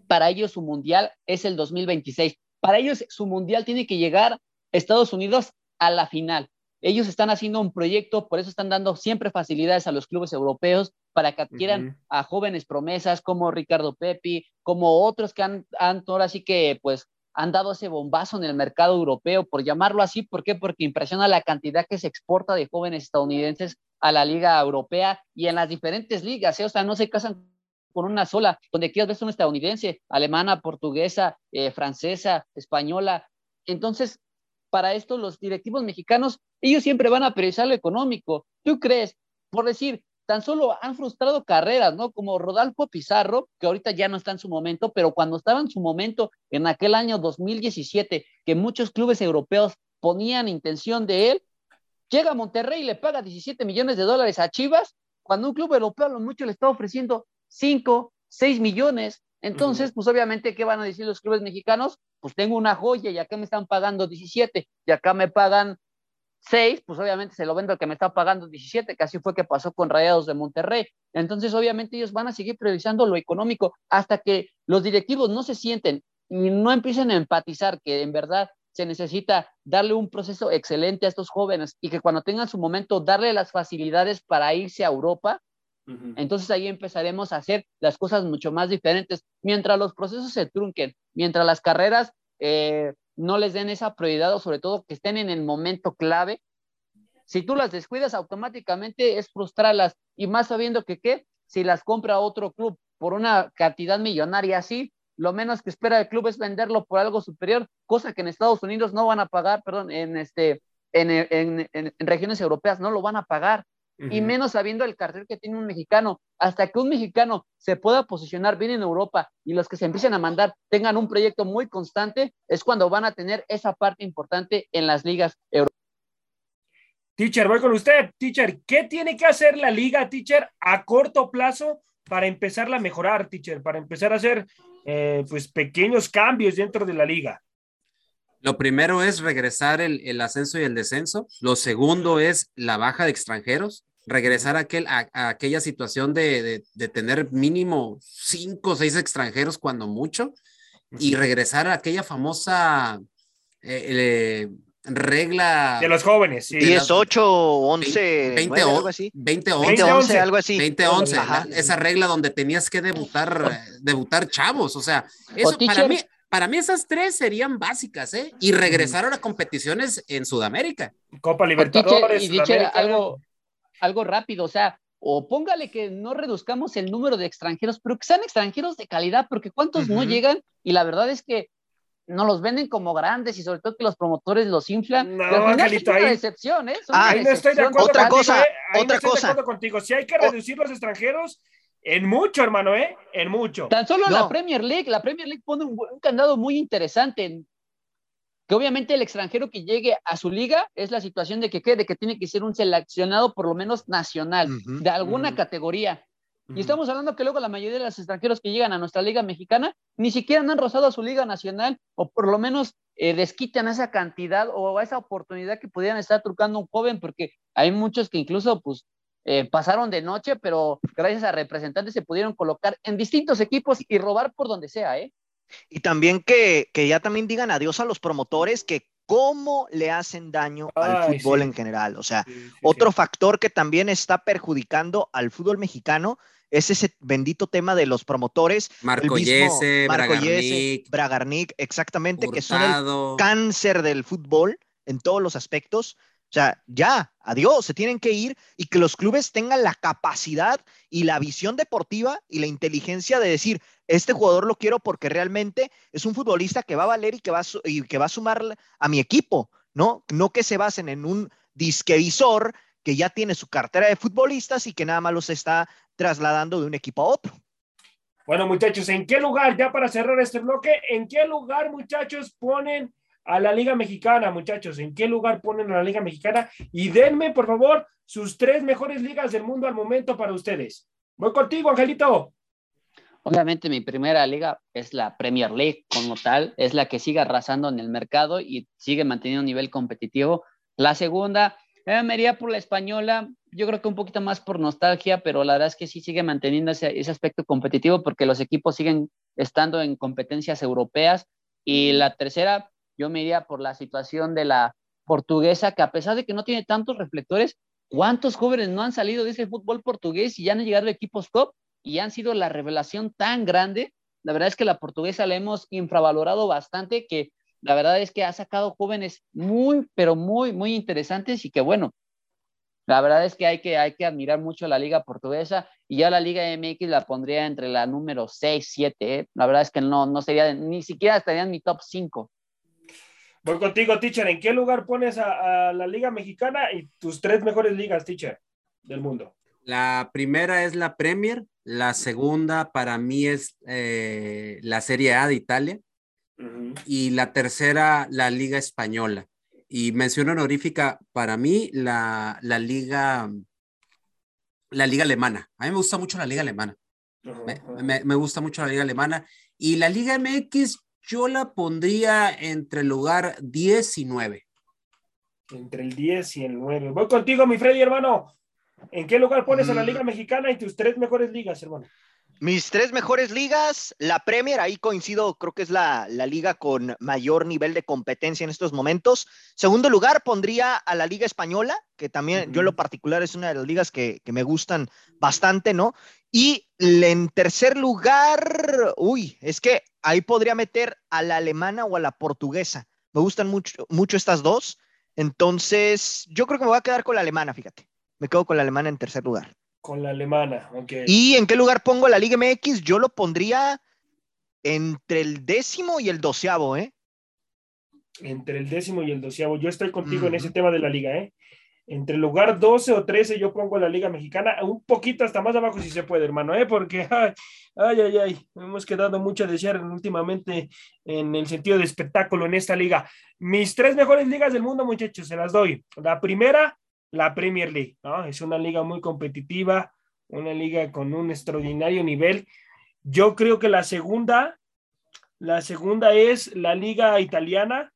para ellos su mundial es el 2026. Para ellos su mundial tiene que llegar Estados Unidos a la final. Ellos están haciendo un proyecto, por eso están dando siempre facilidades a los clubes europeos para que adquieran a jóvenes promesas como Ricardo Pepi, como otros que han, han ahora sí que pues han dado ese bombazo en el mercado europeo, por llamarlo así, ¿por qué? Porque impresiona la cantidad que se exporta de jóvenes estadounidenses a la liga europea y en las diferentes ligas, ¿eh? o sea, no se casan con una sola, donde quieras ves una estadounidense, alemana, portuguesa, eh, francesa, española. Entonces, para esto los directivos mexicanos, ellos siempre van a priorizar lo económico. ¿Tú crees? Por decir, tan solo han frustrado carreras, ¿no? Como Rodolfo Pizarro, que ahorita ya no está en su momento, pero cuando estaba en su momento, en aquel año 2017, que muchos clubes europeos ponían intención de él, llega a Monterrey y le paga 17 millones de dólares a Chivas, cuando un club europeo a lo mucho le está ofreciendo 5, 6 millones. Entonces, pues obviamente, ¿qué van a decir los clubes mexicanos? Pues tengo una joya y acá me están pagando 17 y acá me pagan 6, pues obviamente se lo vendo al que me está pagando 17, que así fue que pasó con Rayados de Monterrey. Entonces, obviamente, ellos van a seguir priorizando lo económico hasta que los directivos no se sienten y no empiecen a empatizar que en verdad se necesita darle un proceso excelente a estos jóvenes y que cuando tengan su momento darle las facilidades para irse a Europa, Entonces ahí empezaremos a hacer las cosas mucho más diferentes. Mientras los procesos se trunquen, mientras las carreras eh, no les den esa prioridad o sobre todo que estén en el momento clave, si tú las descuidas automáticamente es frustrarlas. Y más sabiendo que qué, si las compra otro club por una cantidad millonaria así, lo menos que espera el club es venderlo por algo superior, cosa que en Estados Unidos no van a pagar, perdón, en este en, en, en regiones europeas no lo van a pagar y menos sabiendo el cartel que tiene un mexicano. Hasta que un mexicano se pueda posicionar bien en Europa y los que se empiecen a mandar tengan un proyecto muy constante, es cuando van a tener esa parte importante en las ligas europeas. Teacher, voy con usted. Teacher, ¿qué tiene que hacer la liga, teacher, a corto plazo para empezarla a mejorar, teacher? Para empezar a hacer eh, pues pequeños cambios dentro de la liga. Lo primero es regresar el, el ascenso y el descenso. Lo segundo es la baja de extranjeros. Regresar a, aquel, a, a aquella situación de, de, de, tener mínimo cinco o seis extranjeros cuando mucho. Y regresar a aquella famosa eh, eh, regla de los jóvenes. Sí. 10, 8, 11, 20, 9, algo así. 20, 11, 20, 11, algo así. 20, 11, la, esa regla donde tenías que debutar, debutar chavos. O sea, eso O para mí, para mí esas tres serían básicas, ¿eh? Y regresar a las competiciones en Sudamérica. Copa Libertadores. Y dicho algo, algo rápido, o sea, o póngale que no reduzcamos el número de extranjeros, pero que sean extranjeros de calidad, porque cuántos uh -huh. no llegan y la verdad es que no los venden como grandes y sobre todo que los promotores los inflan. No, Angelito, ahí. Decepción, ¿eh? Ah, ahí no estoy de acuerdo otra contigo, cosa, ¿eh? Ahí otra no estoy cosa. de acuerdo contigo. Si hay que reducir los extranjeros, en mucho, hermano, ¿eh? En mucho. Tan solo No. la Premier League, la Premier League pone un, un candado muy interesante. Que obviamente el extranjero que llegue a su liga es la situación de que, ¿qué? de que tiene que ser un seleccionado por lo menos nacional, de alguna categoría. Y estamos hablando que luego la mayoría de los extranjeros que llegan a nuestra liga mexicana ni siquiera han rozado a su liga nacional o por lo menos eh, desquitan esa cantidad o esa oportunidad que pudieran estar trucando un joven porque hay muchos que incluso pues eh, pasaron de noche, pero gracias a representantes se pudieron colocar en distintos equipos y robar por donde sea, ¿eh? Y también que, que ya también digan adiós a los promotores que cómo le hacen daño al Ay, fútbol sí. en general. O sea, Sí, sí, otro sí. factor que también está perjudicando al fútbol mexicano es ese bendito tema de los promotores. Marco Yese, Marco Yese, Bragarnik, Bragarnik, exactamente, que son el Hurtado. cáncer del fútbol en todos los aspectos. O sea, ya, adiós, se tienen que ir y que los clubes tengan la capacidad y la visión deportiva y la inteligencia de decir, este jugador lo quiero porque realmente es un futbolista que va a valer y que va a, y que va a sumar a mi equipo, ¿no? No que se basen en un disquevisor que ya tiene su cartera de futbolistas y que nada más los está trasladando de un equipo a otro. Bueno, muchachos, ¿en qué lugar, ya para cerrar este bloque, en qué lugar, muchachos, ponen a la Liga Mexicana, muchachos? ¿En qué lugar ponen a la Liga Mexicana? Y denme, por favor, sus tres mejores ligas del mundo al momento para ustedes. Voy contigo, Angelito. Obviamente mi primera liga es la Premier League como tal, es la que sigue arrasando en el mercado y sigue manteniendo un nivel competitivo. La segunda, eh, me iría por la española, yo creo que un poquito más por nostalgia, pero la verdad es que sí sigue manteniendo ese, ese aspecto competitivo porque los equipos siguen estando en competencias europeas. Y la tercera, yo me iría por la situación de la portuguesa, que a pesar de que no tiene tantos reflectores, ¿cuántos jóvenes no han salido de ese fútbol portugués y ya han llegado a equipos top? y han sido la revelación tan grande. La verdad es que la portuguesa la hemos infravalorado bastante, que la verdad es que ha sacado jóvenes muy, pero muy, muy interesantes y que bueno, la verdad es que hay que, hay que admirar mucho la liga portuguesa y ya la liga MX la pondría entre la número 6, 7. ¿eh? La verdad es que no, no sería, ni siquiera estaría en mi top 5. Voy contigo, teacher. ¿En qué lugar pones a, a la Liga Mexicana y tus tres mejores ligas, teacher, del mundo? La primera es la Premier, la segunda para mí es eh, la Serie A de Italia Ujú. y la tercera la Liga Española. Y mención honorífica para mí la, la Liga la Liga Alemana. A mí me gusta mucho la Liga Alemana. Ujú, Me, ujú. me- me gusta mucho la Liga Alemana. Y la Liga MX yo la pondría entre el lugar 10 y 9. Entre el 10 y el 9. Voy contigo, mi Freddy, hermano. ¿En qué lugar pones a la Mm. Liga Mexicana y tus tres mejores ligas, hermano? Mis tres mejores ligas, la Premier, ahí coincido, creo que es la, la liga con mayor nivel de competencia en estos momentos. Segundo lugar, pondría a la Liga Española, que también yo en lo particular es una de las ligas que, que me gustan bastante, ¿no? Y en tercer lugar, uy, es que ahí podría meter a la alemana o a la portuguesa. Me gustan mucho, mucho estas dos. Entonces, yo creo que me voy a quedar con la alemana, fíjate. Me quedo con la alemana en tercer lugar. Con la alemana, ok. ¿Y en qué lugar pongo la Liga MX? Yo lo pondría entre el décimo y el doceavo, ¿eh? Entre el décimo y el doceavo. Yo estoy contigo en ese tema de la liga, ¿eh? Entre lugar 12 o 13 yo pongo la Liga Mexicana, un poquito hasta más abajo si se puede, hermano, ¿eh? Porque, ay, ay, ay, ay, hemos quedado mucho a desear últimamente en el sentido de espectáculo en esta liga. Mis tres mejores ligas del mundo, muchachos, se las doy. La primera, la Premier League, ¿no? Es una liga muy competitiva, una liga con un extraordinario nivel. Yo creo que la segunda, la segunda es la liga italiana.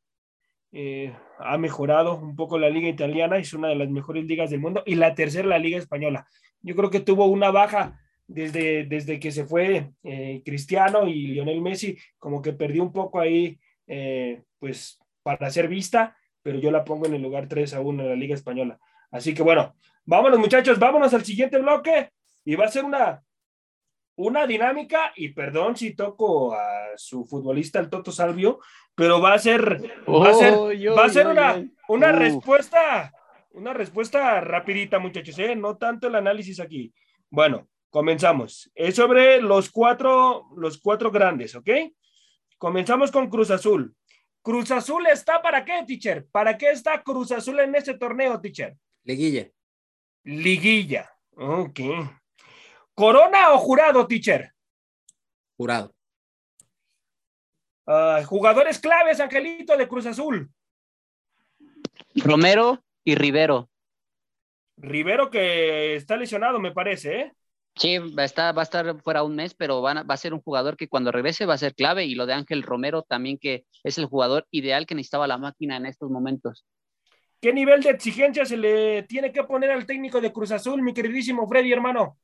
Eh, ha mejorado un poco la liga italiana, es una de las mejores ligas del mundo. Y la tercera, la liga española. Yo creo que tuvo una baja desde, desde que se fue eh, Cristiano y Lionel Messi, como que perdió un poco ahí, eh, pues para ser vista, pero yo la pongo en el lugar 3 a 1 en la liga española. Así que bueno, vámonos muchachos, vámonos al siguiente bloque y va a ser una, una dinámica y perdón si toco a su futbolista, el Toto Salvio, pero va a ser, va a ser, va a ser una, una respuesta, una respuesta rapidita muchachos, ¿eh? no tanto el análisis aquí. Bueno, comenzamos. Es sobre los cuatro, los cuatro grandes, ¿ok? Comenzamos con Cruz Azul. Cruz Azul está para qué, teacher? ¿Para qué está Cruz Azul en este torneo, teacher? Liguilla, Liguilla. Ok. ¿Corona o jurado, teacher? jurado. Ah, jugadores claves, Angelito, de Cruz Azul. Romero y Rivero. Rivero que está lesionado, me parece, ¿eh? Sí, va a estar, va a estar fuera un mes, pero van a- va a ser un jugador que cuando regrese va a ser clave. Y lo de Ángel Romero también, que es el jugador ideal que necesitaba la máquina en estos momentos. ¿Qué nivel de exigencia se le tiene que poner al técnico de Cruz Azul, mi queridísimo Freddy, hermano?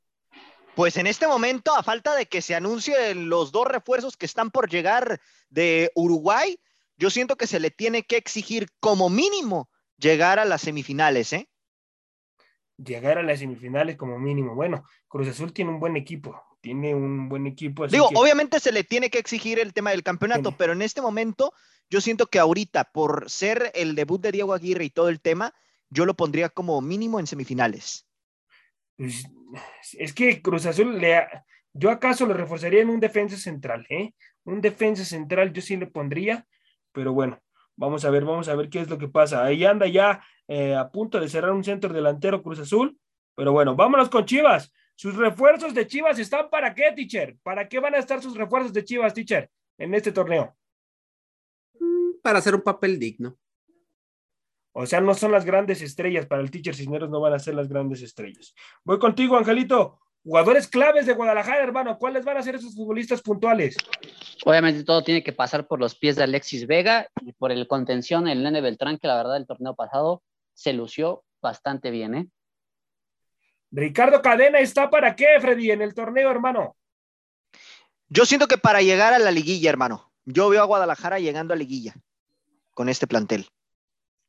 Pues en este momento, a falta de que se anuncien los dos refuerzos que están por llegar de Uruguay, yo siento que se le tiene que exigir como mínimo llegar a las semifinales, ¿eh? Llegar a las semifinales como mínimo. Bueno, Cruz Azul tiene un buen equipo, tiene un buen equipo. así Digo, que- obviamente se le tiene que exigir el tema del campeonato, pero en este momento yo siento que ahorita, por ser el debut de Diego Aguirre y todo el tema, yo lo pondría como mínimo en semifinales. Pues, es que Cruz Azul yo acaso lo reforzaría en un defensa central, ¿eh? Un defensa central yo sí le pondría, pero bueno, vamos a ver, vamos a ver qué es lo que pasa. Ahí anda ya eh, a punto de cerrar un centro delantero Cruz Azul, pero bueno, vámonos con Chivas. Sus refuerzos de Chivas están para qué, teacher? ¿Para qué van a estar sus refuerzos de Chivas, teacher, en este torneo? Mm, Para hacer un papel digno. O sea, no son las grandes estrellas, para el teacher Cisneros no van a ser las grandes estrellas. Voy contigo, Angelito. Jugadores claves de Guadalajara, hermano. ¿Cuáles van a ser esos futbolistas puntuales? Obviamente todo tiene que pasar por los pies de Alexis Vega y por el contención, el Nene Beltrán, que la verdad el torneo pasado se lució bastante bien, ¿eh? Ricardo Cadena está para qué, Freddy, en el torneo, hermano. Yo siento que para llegar a la liguilla, hermano, yo veo a Guadalajara llegando a liguilla con este plantel.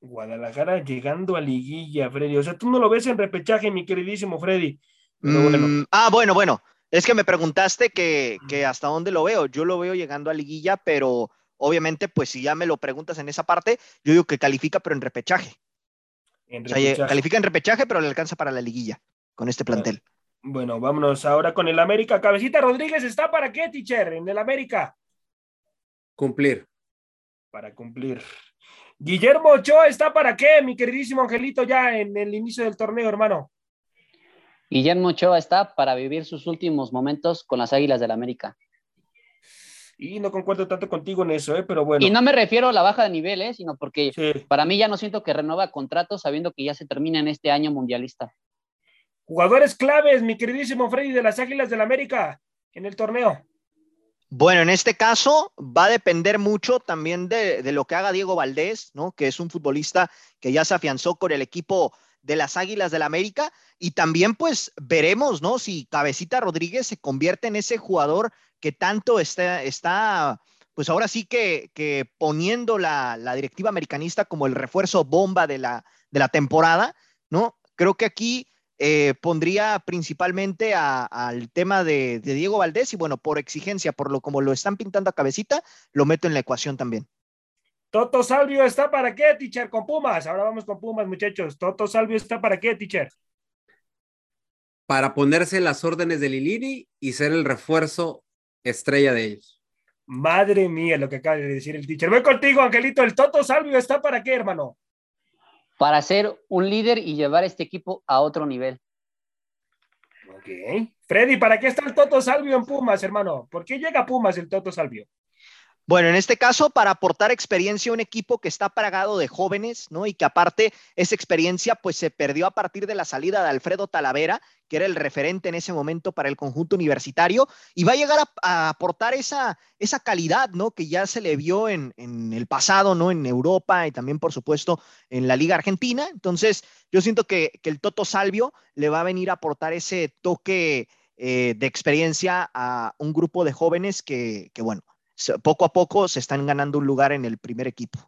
Guadalajara llegando a liguilla, Freddy. O sea, tú no lo ves en repechaje, mi queridísimo Freddy. Pero bueno. Mm, ah, bueno, bueno. Es que me preguntaste que, que hasta dónde lo veo. Yo lo veo llegando a liguilla, pero obviamente, pues si ya me lo preguntas en esa parte, yo digo que califica, pero en repechaje. En O sea, ye- repechaje. califica en repechaje, pero le alcanza para la liguilla con este plantel. Bueno, vámonos ahora con el América. Cabecita Rodríguez está para qué, teacher, en el América. Cumplir. Para cumplir. Guillermo Ochoa está para qué, mi queridísimo Angelito, ya en el inicio del torneo, hermano. Guillermo Ochoa está para vivir sus últimos momentos con las Águilas del América. Y no concuerdo tanto contigo en eso, ¿eh? pero bueno. Y no me refiero a la baja de nivel, ¿eh? sino porque Sí. para mí ya no siento que renueva contrato sabiendo que ya se termina en este año mundialista. Jugadores claves, mi queridísimo Freddy de las Águilas del América en el torneo. Bueno, en este caso va a depender mucho también de, lo que haga Diego Valdés, ¿no? Que es un futbolista que ya se afianzó con el equipo de las Águilas del América. Y también, pues, veremos, ¿no? Si Cabecita Rodríguez se convierte en ese jugador que tanto está, pues ahora sí que, que poniendo la, la directiva americanista como el refuerzo bomba de la, de la temporada, ¿no? Creo que aquí eh, pondría principalmente a- al tema de, de Diego Valdés y bueno, por exigencia, por lo como lo están pintando a cabecita, lo meto en la ecuación también. Toto Salvio está para qué, teacher, con Pumas. Ahora vamos con Pumas, muchachos. Toto Salvio está para qué, teacher. Para ponerse las órdenes de Lilini y ser el refuerzo estrella de ellos. Madre mía, lo que acaba de decir el teacher. Voy contigo, Angelito. El Toto Salvio está para qué, hermano. Para ser un líder y llevar este equipo a otro nivel. Ok. Freddy, ¿para qué está el Toto Salvio en Pumas, hermano? ¿Por qué llega Pumas el Toto Salvio? Bueno, en este caso, para aportar experiencia a un equipo que está plagado de jóvenes, ¿no? Y que aparte esa experiencia pues se perdió a partir de la salida de Alfredo Talavera, que era el referente en ese momento para el conjunto universitario, y va a llegar a, aportar esa, esa calidad, ¿no? Que ya se le vio en, en el pasado, ¿no? En Europa y también, por supuesto, en la Liga Argentina. Entonces, yo siento que, que el Toto Salvio le va a venir a aportar ese toque eh, de experiencia a un grupo de jóvenes que, que bueno, poco a poco se están ganando un lugar en el primer equipo.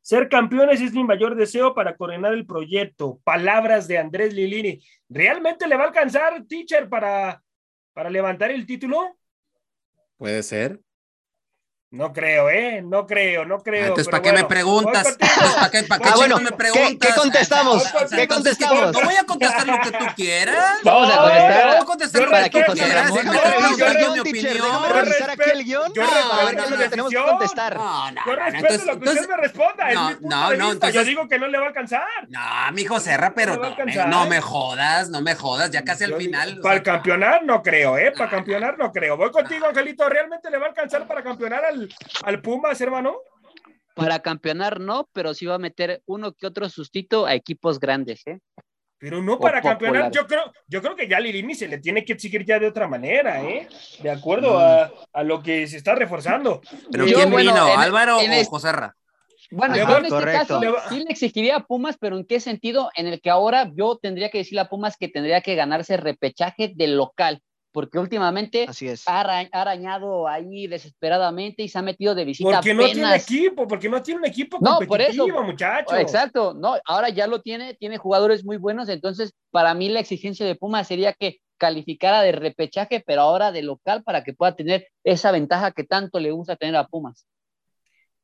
Ser campeones es mi mayor deseo para coronar el proyecto. Palabras de Andrés Lilini. ¿Realmente le va a alcanzar, teacher, para, para levantar el título? Puede ser. No creo, ¿eh? No creo, no creo. Ah, entonces, ¿para qué me bueno, preguntas? contigo. Entonces, ¿Para qué, para qué Ah, bueno, me ¿qué- preguntas? qué contestamos? O sea, ¿Qué entonces, contestamos? No voy a contestar (laughs) lo que tú quieras. Vamos a No, contestar. Voy a contestar lo que tú quieras. Me Déjame mi opinión. déjame revisar aquí el guion yo para respeto ver qué es su lo que tenemos que contestar. No, no, Yo no, respeto entonces- lo que entonces- usted me responda. es no, mi no, no, vista. Yo entonces- digo que no le va a alcanzar. No, mijo Serra, pero No me no, me- no me jodas, no me jodas, ya casi al final. para campeonar no creo, ¿eh? Para No, campeonar no creo. Voy contigo, Angelito. ¿Realmente le va a alcanzar para campeonar al, al Pumas, hermano? Para campeonar no, pero sí va a meter uno que otro sustito a equipos grandes, ¿eh? Pero no O para campeonar. Yo creo, yo creo que ya Lilini se le tiene que exigir ya de otra manera, ¿eh? De acuerdo Mm. a, a lo que se está reforzando. Pero Yo, ¿quién bueno, vino? en- ¿Álvaro en o Joserra? Bueno, yo en este correcto. caso sí le exigiría a Pumas, pero ¿en qué sentido? En el que ahora yo tendría que decirle a Pumas que tendría que ganarse repechaje del local. Porque últimamente Así es. ha, ara- ha arañado ahí desesperadamente y se ha metido de visita Porque no tiene equipo, porque no tiene un equipo No, por competitivo, eso. muchacho. Exacto, no, ahora ya lo tiene, tiene jugadores muy buenos, entonces para mí la exigencia de Pumas sería que calificara de repechaje, pero ahora de local para que pueda tener esa ventaja que tanto le gusta tener a Pumas.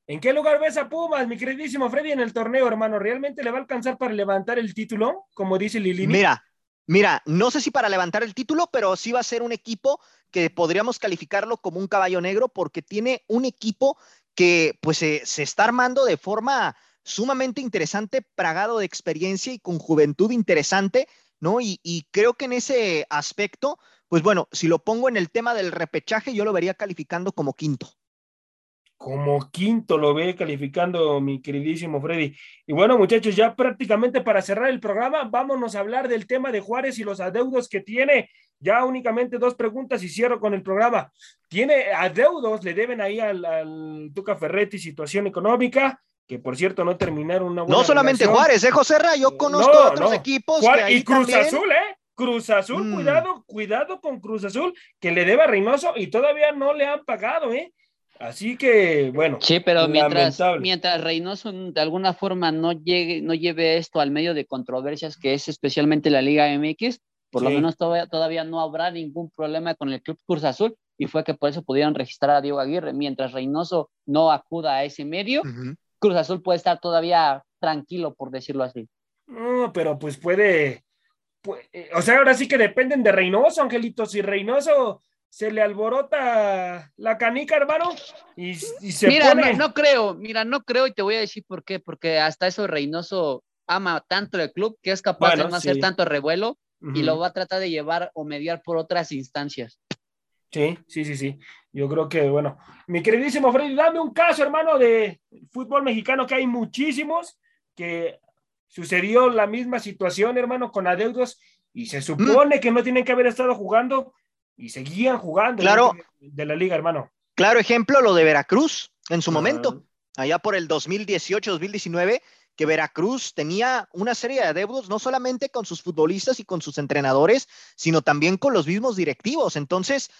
¿En qué lugar ves a Pumas, mi queridísimo Freddy, en el torneo, hermano? ¿Realmente le va a alcanzar para levantar el título, como dice Lilini? Mira, mira, no sé si para levantar el título, pero sí va a ser un equipo que podríamos calificarlo como un caballo negro porque tiene un equipo que pues se, está armando de forma sumamente interesante, pragado de experiencia y con juventud interesante, ¿no? Y creo que en ese aspecto, pues bueno, si lo pongo en el tema del repechaje, yo lo vería calificando como quinto. Como quinto lo ve calificando mi queridísimo Freddy. Y bueno, muchachos, ya prácticamente para cerrar el programa, vámonos a hablar del tema de Juárez y los adeudos que tiene. Ya únicamente dos preguntas y cierro con el programa. Tiene adeudos, le deben ahí al, al Tuca Ferretti situación económica, que por cierto no terminaron una buena No solamente relación. Juárez, ¿eh, José Ra? Yo conozco No, otros no. equipos Juárez- que ahí y Cruz también- Azul, ¿eh? Cruz Azul, Mm. cuidado, cuidado con Cruz Azul, que le debe a Reynoso y todavía no le han pagado, ¿eh? Así que, bueno. Sí, pero mientras, Lamentable. mientras Reynoso de alguna forma no llegue, no lleve esto al medio de controversias que es especialmente la Liga MX, por lo menos todavía, todavía no habrá ningún problema con el Club Cruz Azul y fue que por eso pudieron registrar a Diego Aguirre. Mientras Reynoso no acuda a ese medio. Cruz Azul puede estar todavía tranquilo, por decirlo así. No, pero pues puede, pu- eh, o sea, ahora sí que dependen de Reynoso, Angelito. Si Reynoso se le alborota la canica, hermano, y, y se Mira, pone. no, no creo, mira, no creo y te voy a decir por qué, porque hasta eso Reynoso ama tanto el club que es capaz Bueno, de no hacer tanto revuelo y lo va a tratar de llevar o mediar por otras instancias. Sí, sí, sí, sí. Yo creo que, bueno, mi queridísimo Freddy, dame un caso, hermano, de fútbol mexicano, que hay muchísimos, que sucedió la misma situación, hermano, con adeudos, y se supone que no tienen que haber estado jugando, y seguían jugando Claro. de la liga, hermano. Claro ejemplo, lo de Veracruz en su momento, allá por el 2018-2019, que Veracruz tenía una serie de adeudos no solamente con sus futbolistas y con sus entrenadores, sino también con los mismos directivos. Entonces,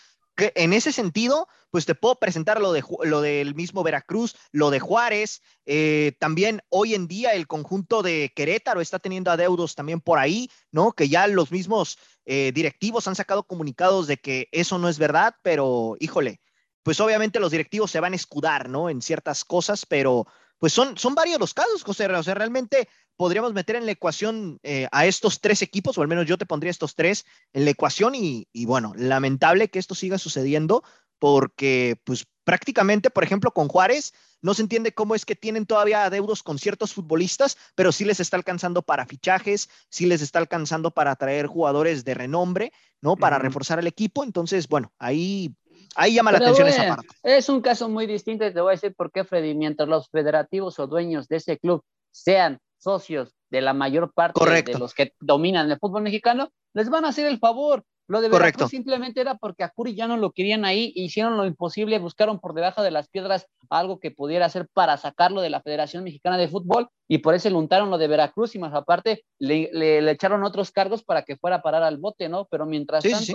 en ese sentido, pues te puedo presentar lo, de, lo del mismo Veracruz, lo de Juárez, eh, también hoy en día el conjunto de Querétaro está teniendo adeudos también por ahí, ¿no? Que ya los mismos eh, directivos han sacado comunicados de que eso no es verdad, pero híjole, pues obviamente los directivos se van a escudar, ¿no? En ciertas cosas, pero pues son, son varios los casos, José. O sea, realmente podríamos meter en la ecuación eh, a estos tres equipos, o al menos yo te pondría estos tres en la ecuación y, y bueno, lamentable que esto siga sucediendo porque pues prácticamente, por ejemplo, con Juárez, no se entiende cómo es que tienen todavía adeudos con ciertos futbolistas, pero sí les está alcanzando para fichajes, sí les está alcanzando para traer jugadores de renombre, ¿no? Para reforzar el equipo. Entonces, bueno, ahí, ahí llama la atención esa parte. Es un caso muy distinto y te voy a decir por qué, Freddy. Mientras los federativos o dueños de ese club sean socios de la mayor parte Correcto. de los que dominan el fútbol mexicano, les van a hacer el favor. Lo de Correcto. Veracruz simplemente era porque a Curi ya no lo querían ahí, hicieron lo imposible, buscaron por debajo de las piedras algo que pudiera hacer para sacarlo de la Federación Mexicana de Fútbol y por eso le untaron lo de Veracruz y más aparte le, le- le echaron otros cargos para que fuera a parar al bote, ¿no? Pero mientras Sí, sí.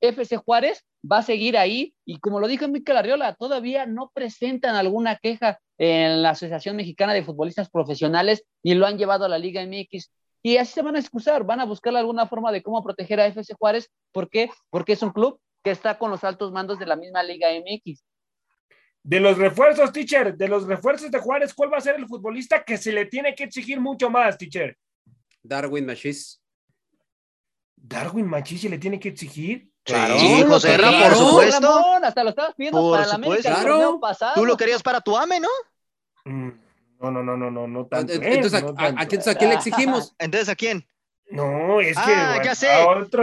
FC Juárez va a seguir ahí y como lo dijo Mikel Arriola, todavía no presentan alguna queja en la Asociación Mexicana de Futbolistas Profesionales y lo han llevado a la Liga MX. Y así se van a excusar, van a buscar alguna forma de cómo proteger a FC Juárez. ¿Por qué? Porque es un club que está con los altos mandos de la misma Liga MX. De los refuerzos, teacher, de los refuerzos de Juárez, ¿cuál va a ser el futbolista que se le tiene que exigir mucho más, teacher? Darwin Machis. Darwin Machi se le tiene que exigir. Claro. Sí, José Ra, por supuesto. Ramón, hasta lo estabas pidiendo Por para la América el Claro. pasado. Tú lo querías para tu AME, ¿no? Mm, No, no, no, no, no, no tanto. ¿eh? Entonces, No ¿a, tanto. a quién, a quién le exigimos? (laughs) Entonces, ¿a quién? No, es que. ah, bueno,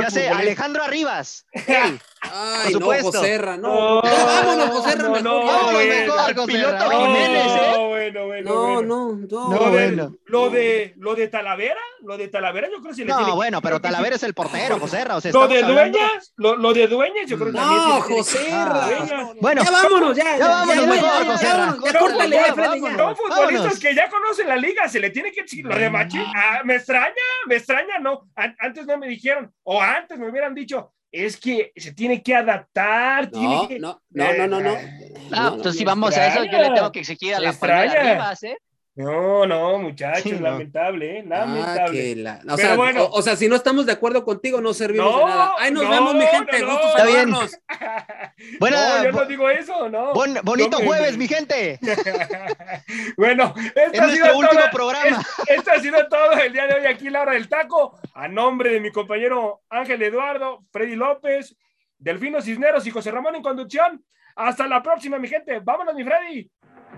ya sé, ya Alejandro Arribas. (laughs) Él. Ay, Por no, supuesto. Joserra, no. No, vámonos, Joserra, no, mejor. no. Vámonos bueno. mejor, José piloto Ra. Jiménez, ¿eh? No, bueno, bueno, No, bueno. no, no. Lo, de, bueno. lo, de, lo de Talavera, lo de Talavera, yo creo que se le tiene No, que- bueno, pero Talavera es el portero, José Ra, O sea, Lo de dueñas, lo, lo de dueñas, yo creo que también No, le tiene que- Joserra. Ah. Bueno, ya vámonos, ya. ya vámonos mejor, ya, Joserra. Ya Córtale. Son futbolistas que ya conocen la liga, se le tiene que exigir. Lo de Machi, ah, me extraña, me extraña, no. An- antes no me dijeron, o antes me hubieran dicho, es que se tiene que adaptar. tiene No, que- no, no, no, no, no. Ah, No, entonces me si vamos a eso, yo le tengo que exigir a la extraña. Rivas, ¿eh? No, no, muchachos, Sí, no. lamentable, ¿eh? Ah, lamentable. la- o, Pero sea, bueno. o, o sea, si no estamos de acuerdo contigo, no servimos No, de nada. Ay, nos no, vemos, mi gente. no, no. Gusto Está bien. saludarnos. (laughs) Buena- no, yo no digo eso, no. Bon- bonito jueves, mi gente. (laughs) bueno, esto Es ha sido último todo- programa. es- esto ha sido todo el día de hoy aquí en la hora del taco. A nombre de mi compañero Ángel Eduardo, Freddy López, Delfino Cisneros y José Ramón en conducción. Hasta la próxima, mi gente. Vámonos, mi Freddy.